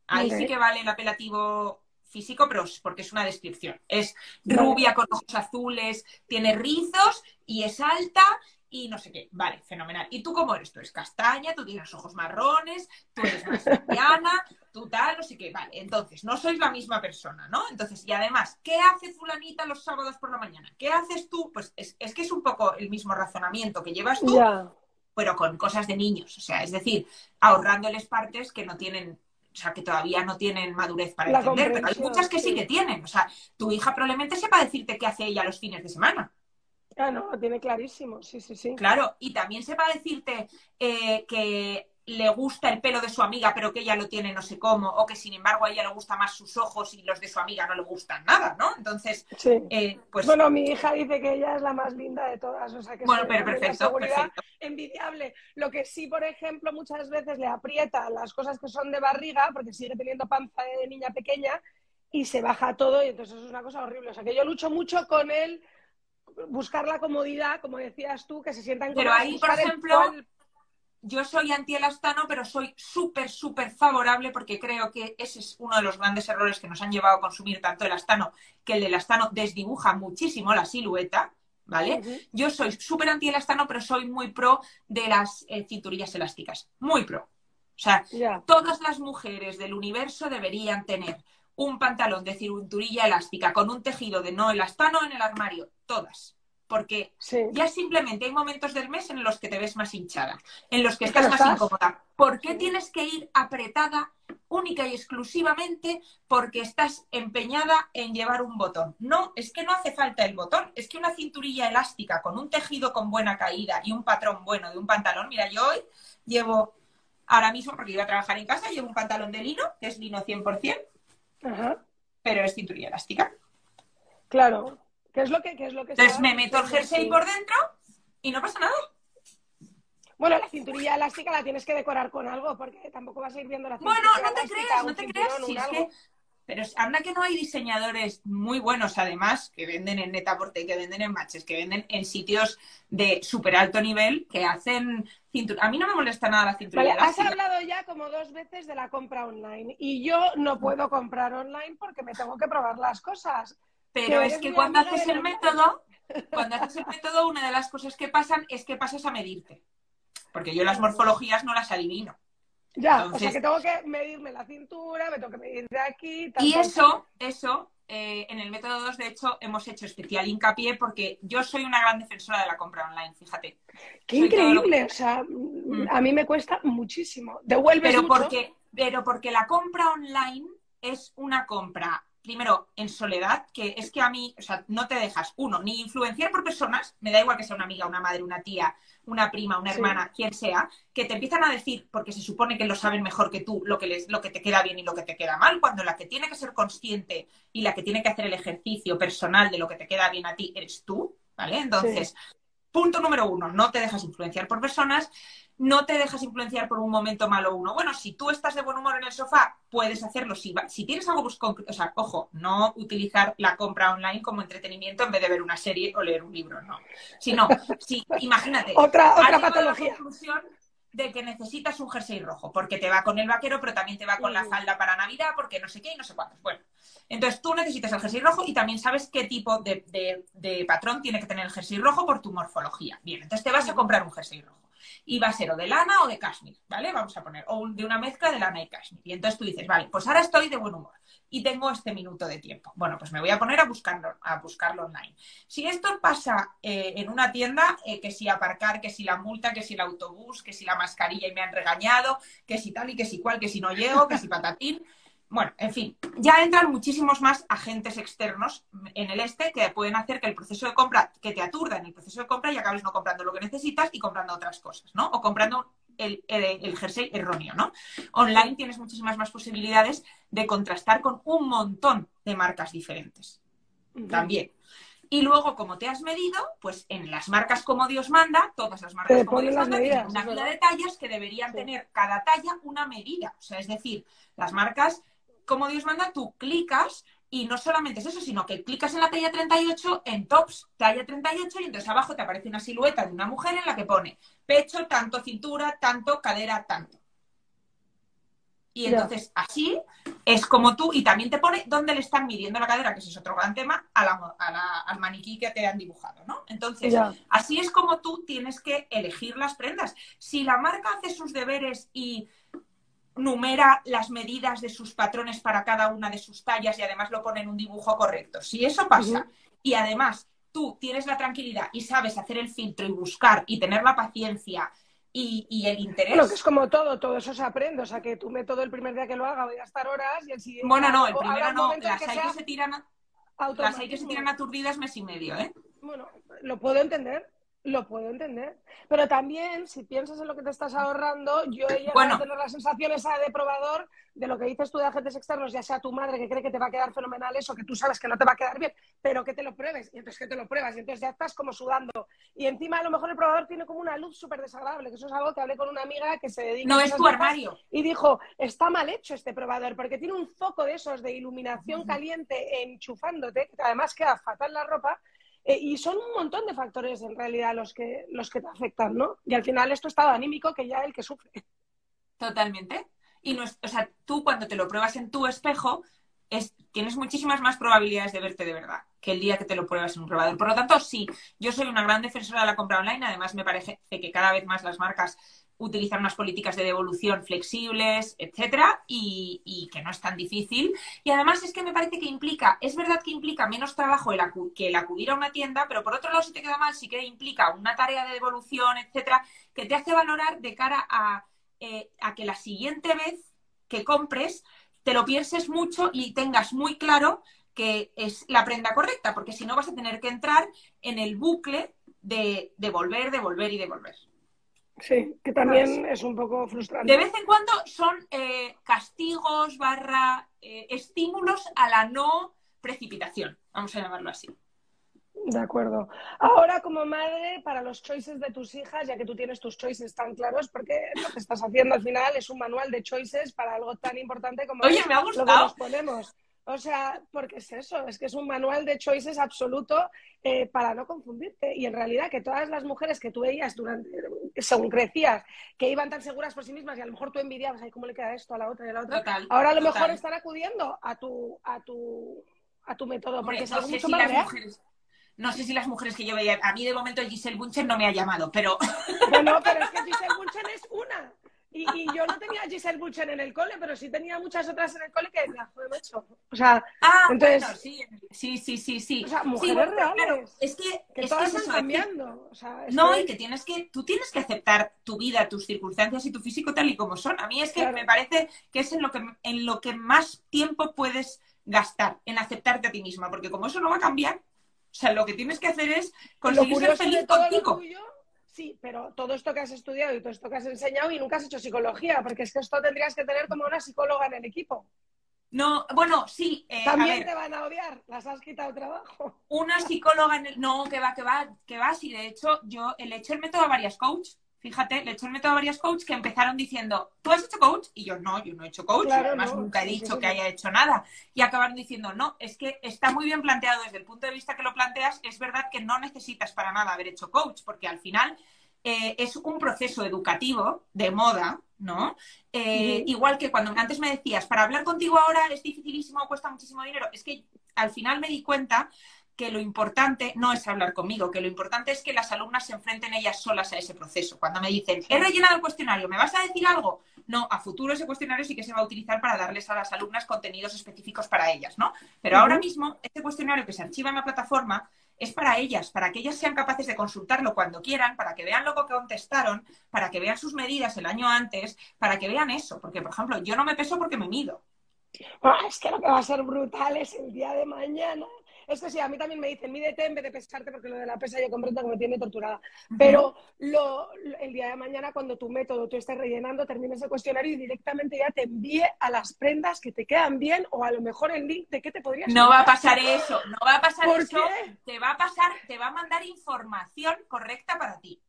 Ahí sí que vale el apelativo físico, pero porque es una descripción. Es rubia con ojos azules, tiene rizos y es alta y no sé qué. Vale, fenomenal. ¿Y tú cómo eres? Tú eres castaña, tú tienes ojos marrones, tú eres más anciana, tú tal, no sé qué. Vale, entonces, no sois la misma persona, ¿no? Entonces, y además, ¿qué hace fulanita los sábados por la mañana? ¿Qué haces tú? Pues es, que es un poco el mismo razonamiento que llevas tú, pero con cosas de niños. O sea, es decir, ahorrándoles partes que no tienen o sea, que todavía no tienen madurez para entender, pero hay muchas que sí. que tienen. O sea, tu hija probablemente sepa decirte qué hace ella los fines de semana. Ah, no, lo tiene clarísimo, sí, sí, sí. Claro, y también sepa decirte eh, que le gusta el pelo de su amiga, pero que ella lo tiene no sé cómo, o que sin embargo a ella le gustan más sus ojos y los de su amiga no le gustan nada, ¿no? Entonces, eh, pues... Bueno, mi hija dice que ella es la más linda de todas, o sea que... Bueno, pero perfecto, perfecto. Envidiable. Lo que sí, por ejemplo, muchas veces le aprieta las cosas que son de barriga, porque sigue teniendo panza de niña pequeña, y se baja todo, y entonces es una cosa horrible. O sea que yo lucho mucho con él buscar la comodidad, como decías tú, que se sientan Pero ahí, por ejemplo, yo soy anti-elastano, pero soy súper, súper favorable porque creo que ese es uno de los grandes errores que nos han llevado a consumir tanto elastano, que el elastano desdibuja muchísimo la silueta, ¿vale? Yo soy súper anti-elastano, pero soy muy pro de las eh, cinturillas elásticas, muy pro. O sea, todas las mujeres del universo deberían tener un pantalón de cinturilla elástica con un tejido de no elastano en el armario, todas porque ya simplemente hay momentos del mes en los que te ves más hinchada, en los que estás más incómoda. ¿Por qué tienes que ir apretada única y exclusivamente porque estás empeñada en llevar un botón? No, es que no hace falta el botón, es que una cinturilla elástica con un tejido con buena caída y un patrón bueno de un pantalón, mira, yo hoy llevo ahora mismo, porque iba a trabajar en casa, llevo un pantalón de lino, que es lino 100%, pero es cinturilla elástica. Claro, ¿Qué es lo que, qué es lo que Entonces me meto el jersey por dentro y no pasa nada. Bueno, la cinturilla elástica la tienes que decorar con algo, porque tampoco vas a ir viendo la cinturilla Bueno, no te creas, no te creas. Si es que... Pero anda que no hay diseñadores muy buenos, además, que venden en Netaporte, que venden en Matches, que venden en sitios de súper alto nivel, que hacen cinturilla. A mí no me molesta nada la cinturilla vale, Has hablado ya como dos veces de la compra online y yo no puedo comprar online porque me tengo que probar las cosas. Pero es que cuando haces el método, cuando haces el método, una de las cosas que pasan es que pasas a medirte. Porque yo las morfologías no las adivino. Ya, o sea que tengo que medirme la cintura, me tengo que medir de aquí. y eso, eso, eh, en el método 2, de hecho, hemos hecho especial hincapié porque yo soy una gran defensora de la compra online, fíjate. Qué increíble, o sea, mm. a mí me cuesta muchísimo. Devuelves pero Porque, pero porque la compra online es una compra primero, en soledad, que es que a mí, o sea, no te dejas, uno, ni influenciar por personas, me da igual que sea una amiga, una madre, una tía, una prima, una hermana, quien sea, que te empiezan a decir, porque se supone que lo saben mejor que tú, lo que, les, lo que te queda bien y lo que te queda mal, cuando la que tiene que ser consciente y la que tiene que hacer el ejercicio personal de lo que te queda bien a ti eres tú, ¿vale? Entonces, punto número uno, no te dejas influenciar por personas no te dejas influenciar por un momento malo uno. Bueno, si tú estás de buen humor en el sofá, puedes hacerlo. Si, si tienes algo, pues, o sea, ojo, no utilizar la compra online como entretenimiento en vez de ver una serie o leer un libro, no. Sino, si, imagínate. otra otra patología de que necesitas un jersey rojo, porque te va con el vaquero, pero también te va con la falda para Navidad, porque no sé qué y no sé cuántos. Bueno, entonces tú necesitas el jersey rojo y también sabes qué tipo de, de patrón tiene que tener el jersey rojo por tu morfología. Bien, entonces te vas a comprar un jersey rojo y va a ser o de lana o de cashmere, ¿vale? Vamos a poner, o de una mezcla de lana y cashmere. Y entonces tú dices, vale, pues ahora estoy de buen humor y tengo este minuto de tiempo. Bueno, pues me voy a poner a buscarlo, a buscarlo online. Si esto pasa eh, en una tienda, eh, que si aparcar, que si la multa, que si el autobús, que si la mascarilla y me han regañado, que si tal y que si cual, que si no llego, que si patatín, bueno, en fin, ya entran muchísimos más agentes externos en el este que pueden hacer que el proceso de compra, que te aturda en el proceso de compra y acabes no comprando lo que necesitas y comprando otras cosas, ¿no? O comprando el, jersey erróneo, ¿no? Online tienes muchísimas más posibilidades de contrastar con un montón de marcas diferentes. También. Y luego, como te has medido, pues en las marcas como Dios manda, todas las marcas como Dios manda, tienen una fila de tallas que deberían tener cada talla una medida. O sea, es decir, las marcas como Dios manda, tú clicas y no solamente es eso, sino que clicas en la talla 38 en tops, talla 38, y entonces abajo te aparece una silueta de una mujer en la que pone pecho, tanto cintura, tanto cadera, tanto. Y entonces así es como tú, y también te pone dónde le están midiendo la cadera, que ese es otro gran tema, al maniquí que te han dibujado, ¿no? Entonces, así es como tú tienes que elegir las prendas. Si la marca hace sus deberes y numera las medidas de sus patrones para cada una de sus tallas y además lo pone en un dibujo correcto. Si eso pasa y además tú tienes la tranquilidad y sabes hacer el filtro y buscar y tener la paciencia y, el interés. Bueno, que es como todo, todo eso se aprende. O sea, que tu método el primer día que lo haga voy a estar horas y el siguiente. Bueno, no, el primero no. Las hay que se tiran. Las hay que se tiran aturdidas mes y medio, ¿eh? Bueno, lo puedo entender. Lo puedo entender. Pero también, si piensas en lo que te estás ahorrando, yo he llegado a tener la sensación esa de probador de lo que dices tú de agentes externos, ya sea tu madre que cree que te va a quedar fenomenal eso, que tú sabes que no te va a quedar bien, pero que te lo pruebes. Y entonces que te lo pruebas. Y entonces ya estás como sudando. Y encima a lo mejor el probador tiene como una luz súper desagradable, que eso es algo que hablé con una amiga que se dedica no es tu armario. Y dijo, está mal hecho este probador, porque tiene un foco de esos de iluminación caliente enchufándote, que además queda fatal la ropa eh, y son un montón de factores en realidad los que, los que te afectan, ¿no? Y al final esto estado anímico que ya el que sufre. Totalmente. Y no o sea, tú cuando te lo pruebas en tu espejo, es, tienes muchísimas más probabilidades de verte de verdad que el día que te lo pruebas en un probador. Por lo tanto, sí, yo soy una gran defensora de la compra online. Además, me parece que cada vez más las marcas utilizar unas políticas de devolución flexibles, etcétera, y, que no es tan difícil. Y además es que me parece que implica, es verdad que implica menos trabajo el que el acudir a una tienda, pero por otro lado, si te queda mal, sí que implica una tarea de devolución, etcétera, que te hace valorar de cara eh, a que la siguiente vez que compres te lo pienses mucho y tengas muy claro que es la prenda correcta, porque si no vas a tener que entrar en el bucle de devolver, devolver y devolver. Sí, que también es un poco frustrante. De vez en cuando son eh, castigos barra eh, estímulos a la no precipitación, vamos a llamarlo así. De acuerdo. Ahora, como madre, para los choices de tus hijas, ya que tú tienes tus choices tan claros, porque lo que estás haciendo al final es un manual de choices para algo tan importante como Oye, me ha gustado. lo que ponemos. O sea, porque es eso, es que es un manual de choices absoluto eh, para no confundirte. Y en realidad que todas las mujeres que tú veías durante, según crecías, que iban tan seguras por sí mismas y a lo mejor tú envidiabas, ay, ¿cómo le queda esto a la otra y a la otra? ahora a lo mejor están acudiendo a tu, a tu, a tu método, porque es algo mucho más mujeres, No sé si las mujeres que yo veía, a mí de momento Giselle Bunchen no me ha llamado, pero... No, pero es que Giselle Bunchen es una. Y, yo no tenía Giselle Butcher en el cole, pero sí tenía muchas otras en el cole que decía, joder, macho. O sea, ah, entonces. sí, sí, sí, sí, O sea, mujeres reales. es que, que todas están cambiando. O sea, no, y que tienes que, tú tienes que aceptar tu vida, tus circunstancias y tu físico tal y como son. A mí es que me parece que es en lo que, en lo que más tiempo puedes gastar en aceptarte a ti misma, porque como eso no va a cambiar, o sea, lo que tienes que hacer es conseguir ser feliz contigo. Sí, pero todo esto que has estudiado y todo esto que has enseñado y nunca has hecho psicología, porque es que esto tendrías que tener como una psicóloga en el equipo. No, bueno, sí. Eh, También te van a odiar, las has quitado trabajo. Una psicóloga en el... No, que va, que va, que va, sí. De hecho, yo le he hecho el método a varias coaches. Fíjate, le he hecho el método a varias coaches que empezaron diciendo, ¿tú has hecho coach? Y yo, no, yo no he hecho coach. además, nunca he dicho que haya hecho nada. Y acabaron diciendo, no, es que está muy bien planteado desde el punto de vista que lo planteas. Es verdad que no necesitas para nada haber hecho coach, porque al final eh, es un proceso educativo de moda, ¿no? Eh, igual que cuando antes me decías, para hablar contigo ahora es dificilísimo, cuesta muchísimo dinero. Es que al final me di cuenta que lo importante no es hablar conmigo, que lo importante es que las alumnas se enfrenten ellas solas a ese proceso. Cuando me dicen, he rellenado el cuestionario, ¿me vas a decir algo? No, a futuro ese cuestionario sí que se va a utilizar para darles a las alumnas contenidos específicos para ellas, ¿no? Pero ahora mismo, este cuestionario que se archiva en la plataforma es para ellas, para que ellas sean capaces de consultarlo cuando quieran, para que vean lo que contestaron, para que vean sus medidas el año antes, para que vean eso. Porque, por ejemplo, yo no me peso porque me mido. es que lo que va a ser brutal es el día de mañana es que sí, a mí también me dicen, mídete en vez de pesarte, porque lo de la pesa yo comprendo que me tiene torturada. Pero lo, el día de mañana, cuando tu método tú estés rellenando, termines el cuestionario y directamente ya te envíe a las prendas que te quedan bien o a lo mejor el link de qué te podrías No va a pasar eso, no va a pasar eso. Te va a pasar, te va a mandar información correcta para ti.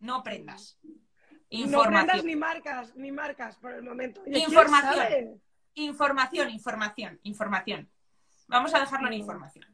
No prendas. Información. No prendas ni marcas, ni marcas por el momento. Información. Información, información, información. Vamos a dejarlo en información.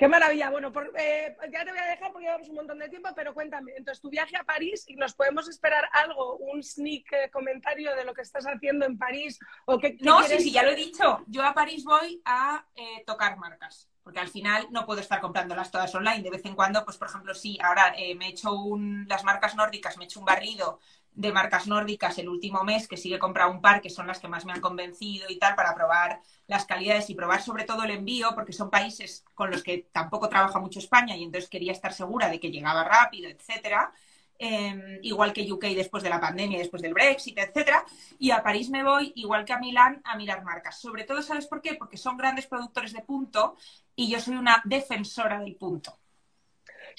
Qué maravilla. Bueno, eh, ya te voy a dejar porque llevamos un montón de tiempo, pero cuéntame, entonces tu viaje a París y nos podemos esperar algo, un sneak eh, comentario de lo que estás haciendo en París o qué, No, sí, sí, ya lo he dicho. Yo a París voy a eh, tocar marcas, porque al final no puedo estar comprándolas todas online. De vez en cuando, pues por ejemplo, sí, ahora me he hecho un, las marcas nórdicas, me he hecho un barrido de marcas nórdicas el último mes, que sigue comprado un par, que son las que más me han convencido y tal, para probar las calidades y probar sobre todo el envío, porque son países con los que tampoco trabaja mucho España y entonces quería estar segura de que llegaba rápido, etcétera. Em, igual que UK después de la pandemia, después del Brexit, etcétera. Y a París me voy, igual que a Milán, a mirar marcas. Sobre todo, ¿sabes por qué? Porque son grandes productores de punto y yo soy una defensora del punto.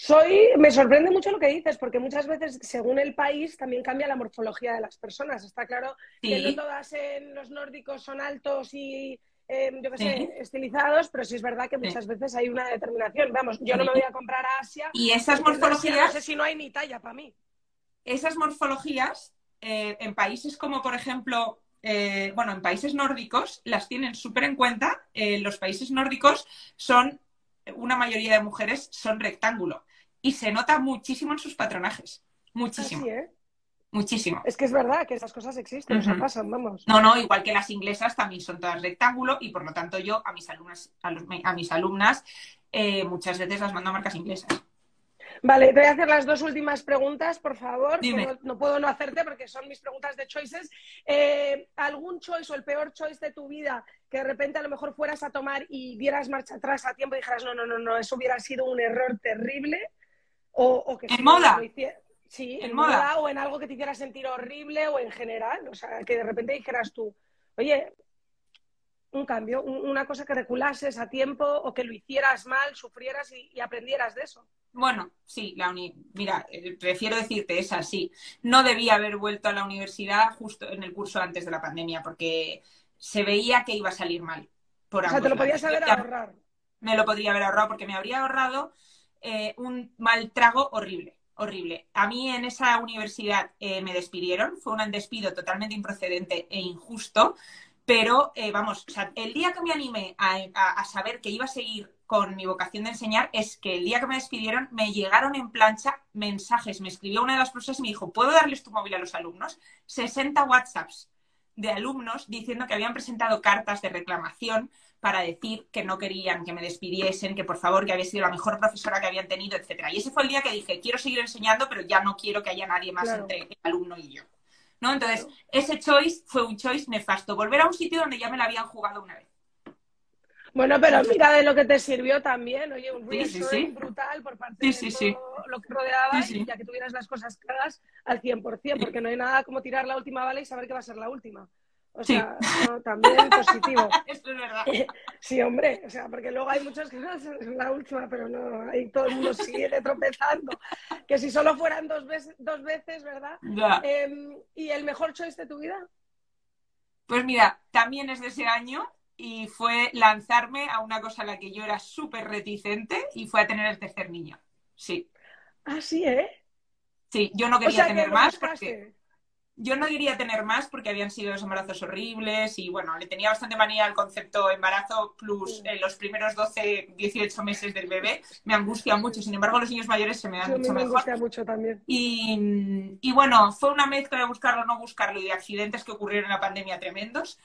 Soy, me sorprende mucho lo que dices, porque muchas veces, según el país, también cambia la morfología de las personas. Está claro que no todas en los nórdicos son altos y, em, yo qué sé, estilizados, pero sí es verdad que muchas veces hay una determinación. Vamos, yo no me voy a comprar a Asia. Y esas morfologías. No sé si no hay ni talla para mí. Esas morfologías, eh, en países como, por ejemplo, eh, bueno, en países nórdicos las tienen súper en cuenta. Eh, los países nórdicos son una mayoría de mujeres son rectángulo. Y se nota muchísimo en sus patronajes. Muchísimo. ¿eh? Muchísimo. Es que es verdad que esas cosas existen, uh pasan, vamos. No, no, igual que las inglesas también son todas rectángulo y por lo tanto yo a mis alumnas, a, mis alumnas eh, muchas veces las mando a marcas inglesas. Vale, te voy a hacer las dos últimas preguntas, por favor. No, puedo no hacerte porque son mis preguntas de choices. Eh, ¿Algún choice o el peor choice de tu vida que de repente a lo mejor fueras a tomar y dieras marcha atrás a tiempo y dijeras, no, no, no, no, eso hubiera sido un error terrible? O, que ¿En moda? sí, en, moda? o en algo que te hiciera sentir horrible o en general. O sea, que de repente dijeras tú, oye, un cambio, una cosa que reculases a tiempo o que lo hicieras mal, sufrieras y aprendieras de eso. Bueno, sí, la uni mira, eh, prefiero decirte es así. No debía haber vuelto a la universidad justo en el curso antes de la pandemia porque se veía que iba a salir mal. Por o sea, te lo podías haber ahorrado. Me lo podría haber ahorrado porque me habría ahorrado eh, un mal trago horrible, horrible. A mí en esa universidad eh, me despidieron, fue un despido totalmente improcedente e injusto, pero vamos, el día que me animé a saber que iba a seguir con mi vocación de enseñar es que el día que me despidieron me llegaron en plancha mensajes. Me escribió una de las profesoras y me dijo, ¿puedo darles tu móvil a los alumnos? 60 WhatsApps de alumnos diciendo que habían presentado cartas de reclamación para decir que no querían que me despidiesen, que por favor, que había sido la mejor profesora que habían tenido, etcétera. Y ese fue el día que dije, quiero seguir enseñando, pero ya no quiero que haya nadie más entre el alumno y yo. ¿No? Entonces, ese choice fue un choice nefasto. Volver a un sitio donde ya me la habían jugado una vez. Bueno, pero mira de lo que te sirvió también, oye, un reassuring brutal por parte de todo lo que rodeaba y ya que tuvieras las cosas claras al 100%, porque no hay nada como tirar la última bala y saber que va a ser la última. O sea, también positivo. Esto es verdad. Sí, hombre, o sea, porque luego hay muchos que no es la última, pero no, ahí todo el mundo sigue tropezando. Que si solo fueran dos veces, dos veces ¿verdad? Em, ¿Y el mejor choice de tu vida? Pues mira, también es de ese año y fue lanzarme a una cosa a la que yo era súper reticente y fue a tener el tercer niño. Sí. Ah, sí, ¿eh? Sí, yo no quería tener más porque yo no quería tener más porque habían sido dos embarazos horribles y bueno, le tenía bastante manía al concepto embarazo plus eh, los primeros 12, 18 meses del bebé. Me angustia mucho, sin embargo los niños mayores se me dan mucho me mejor. mucho también. Y, y, bueno, fue una mezcla de buscarlo o no buscarlo y de accidentes que ocurrieron en la pandemia tremendos.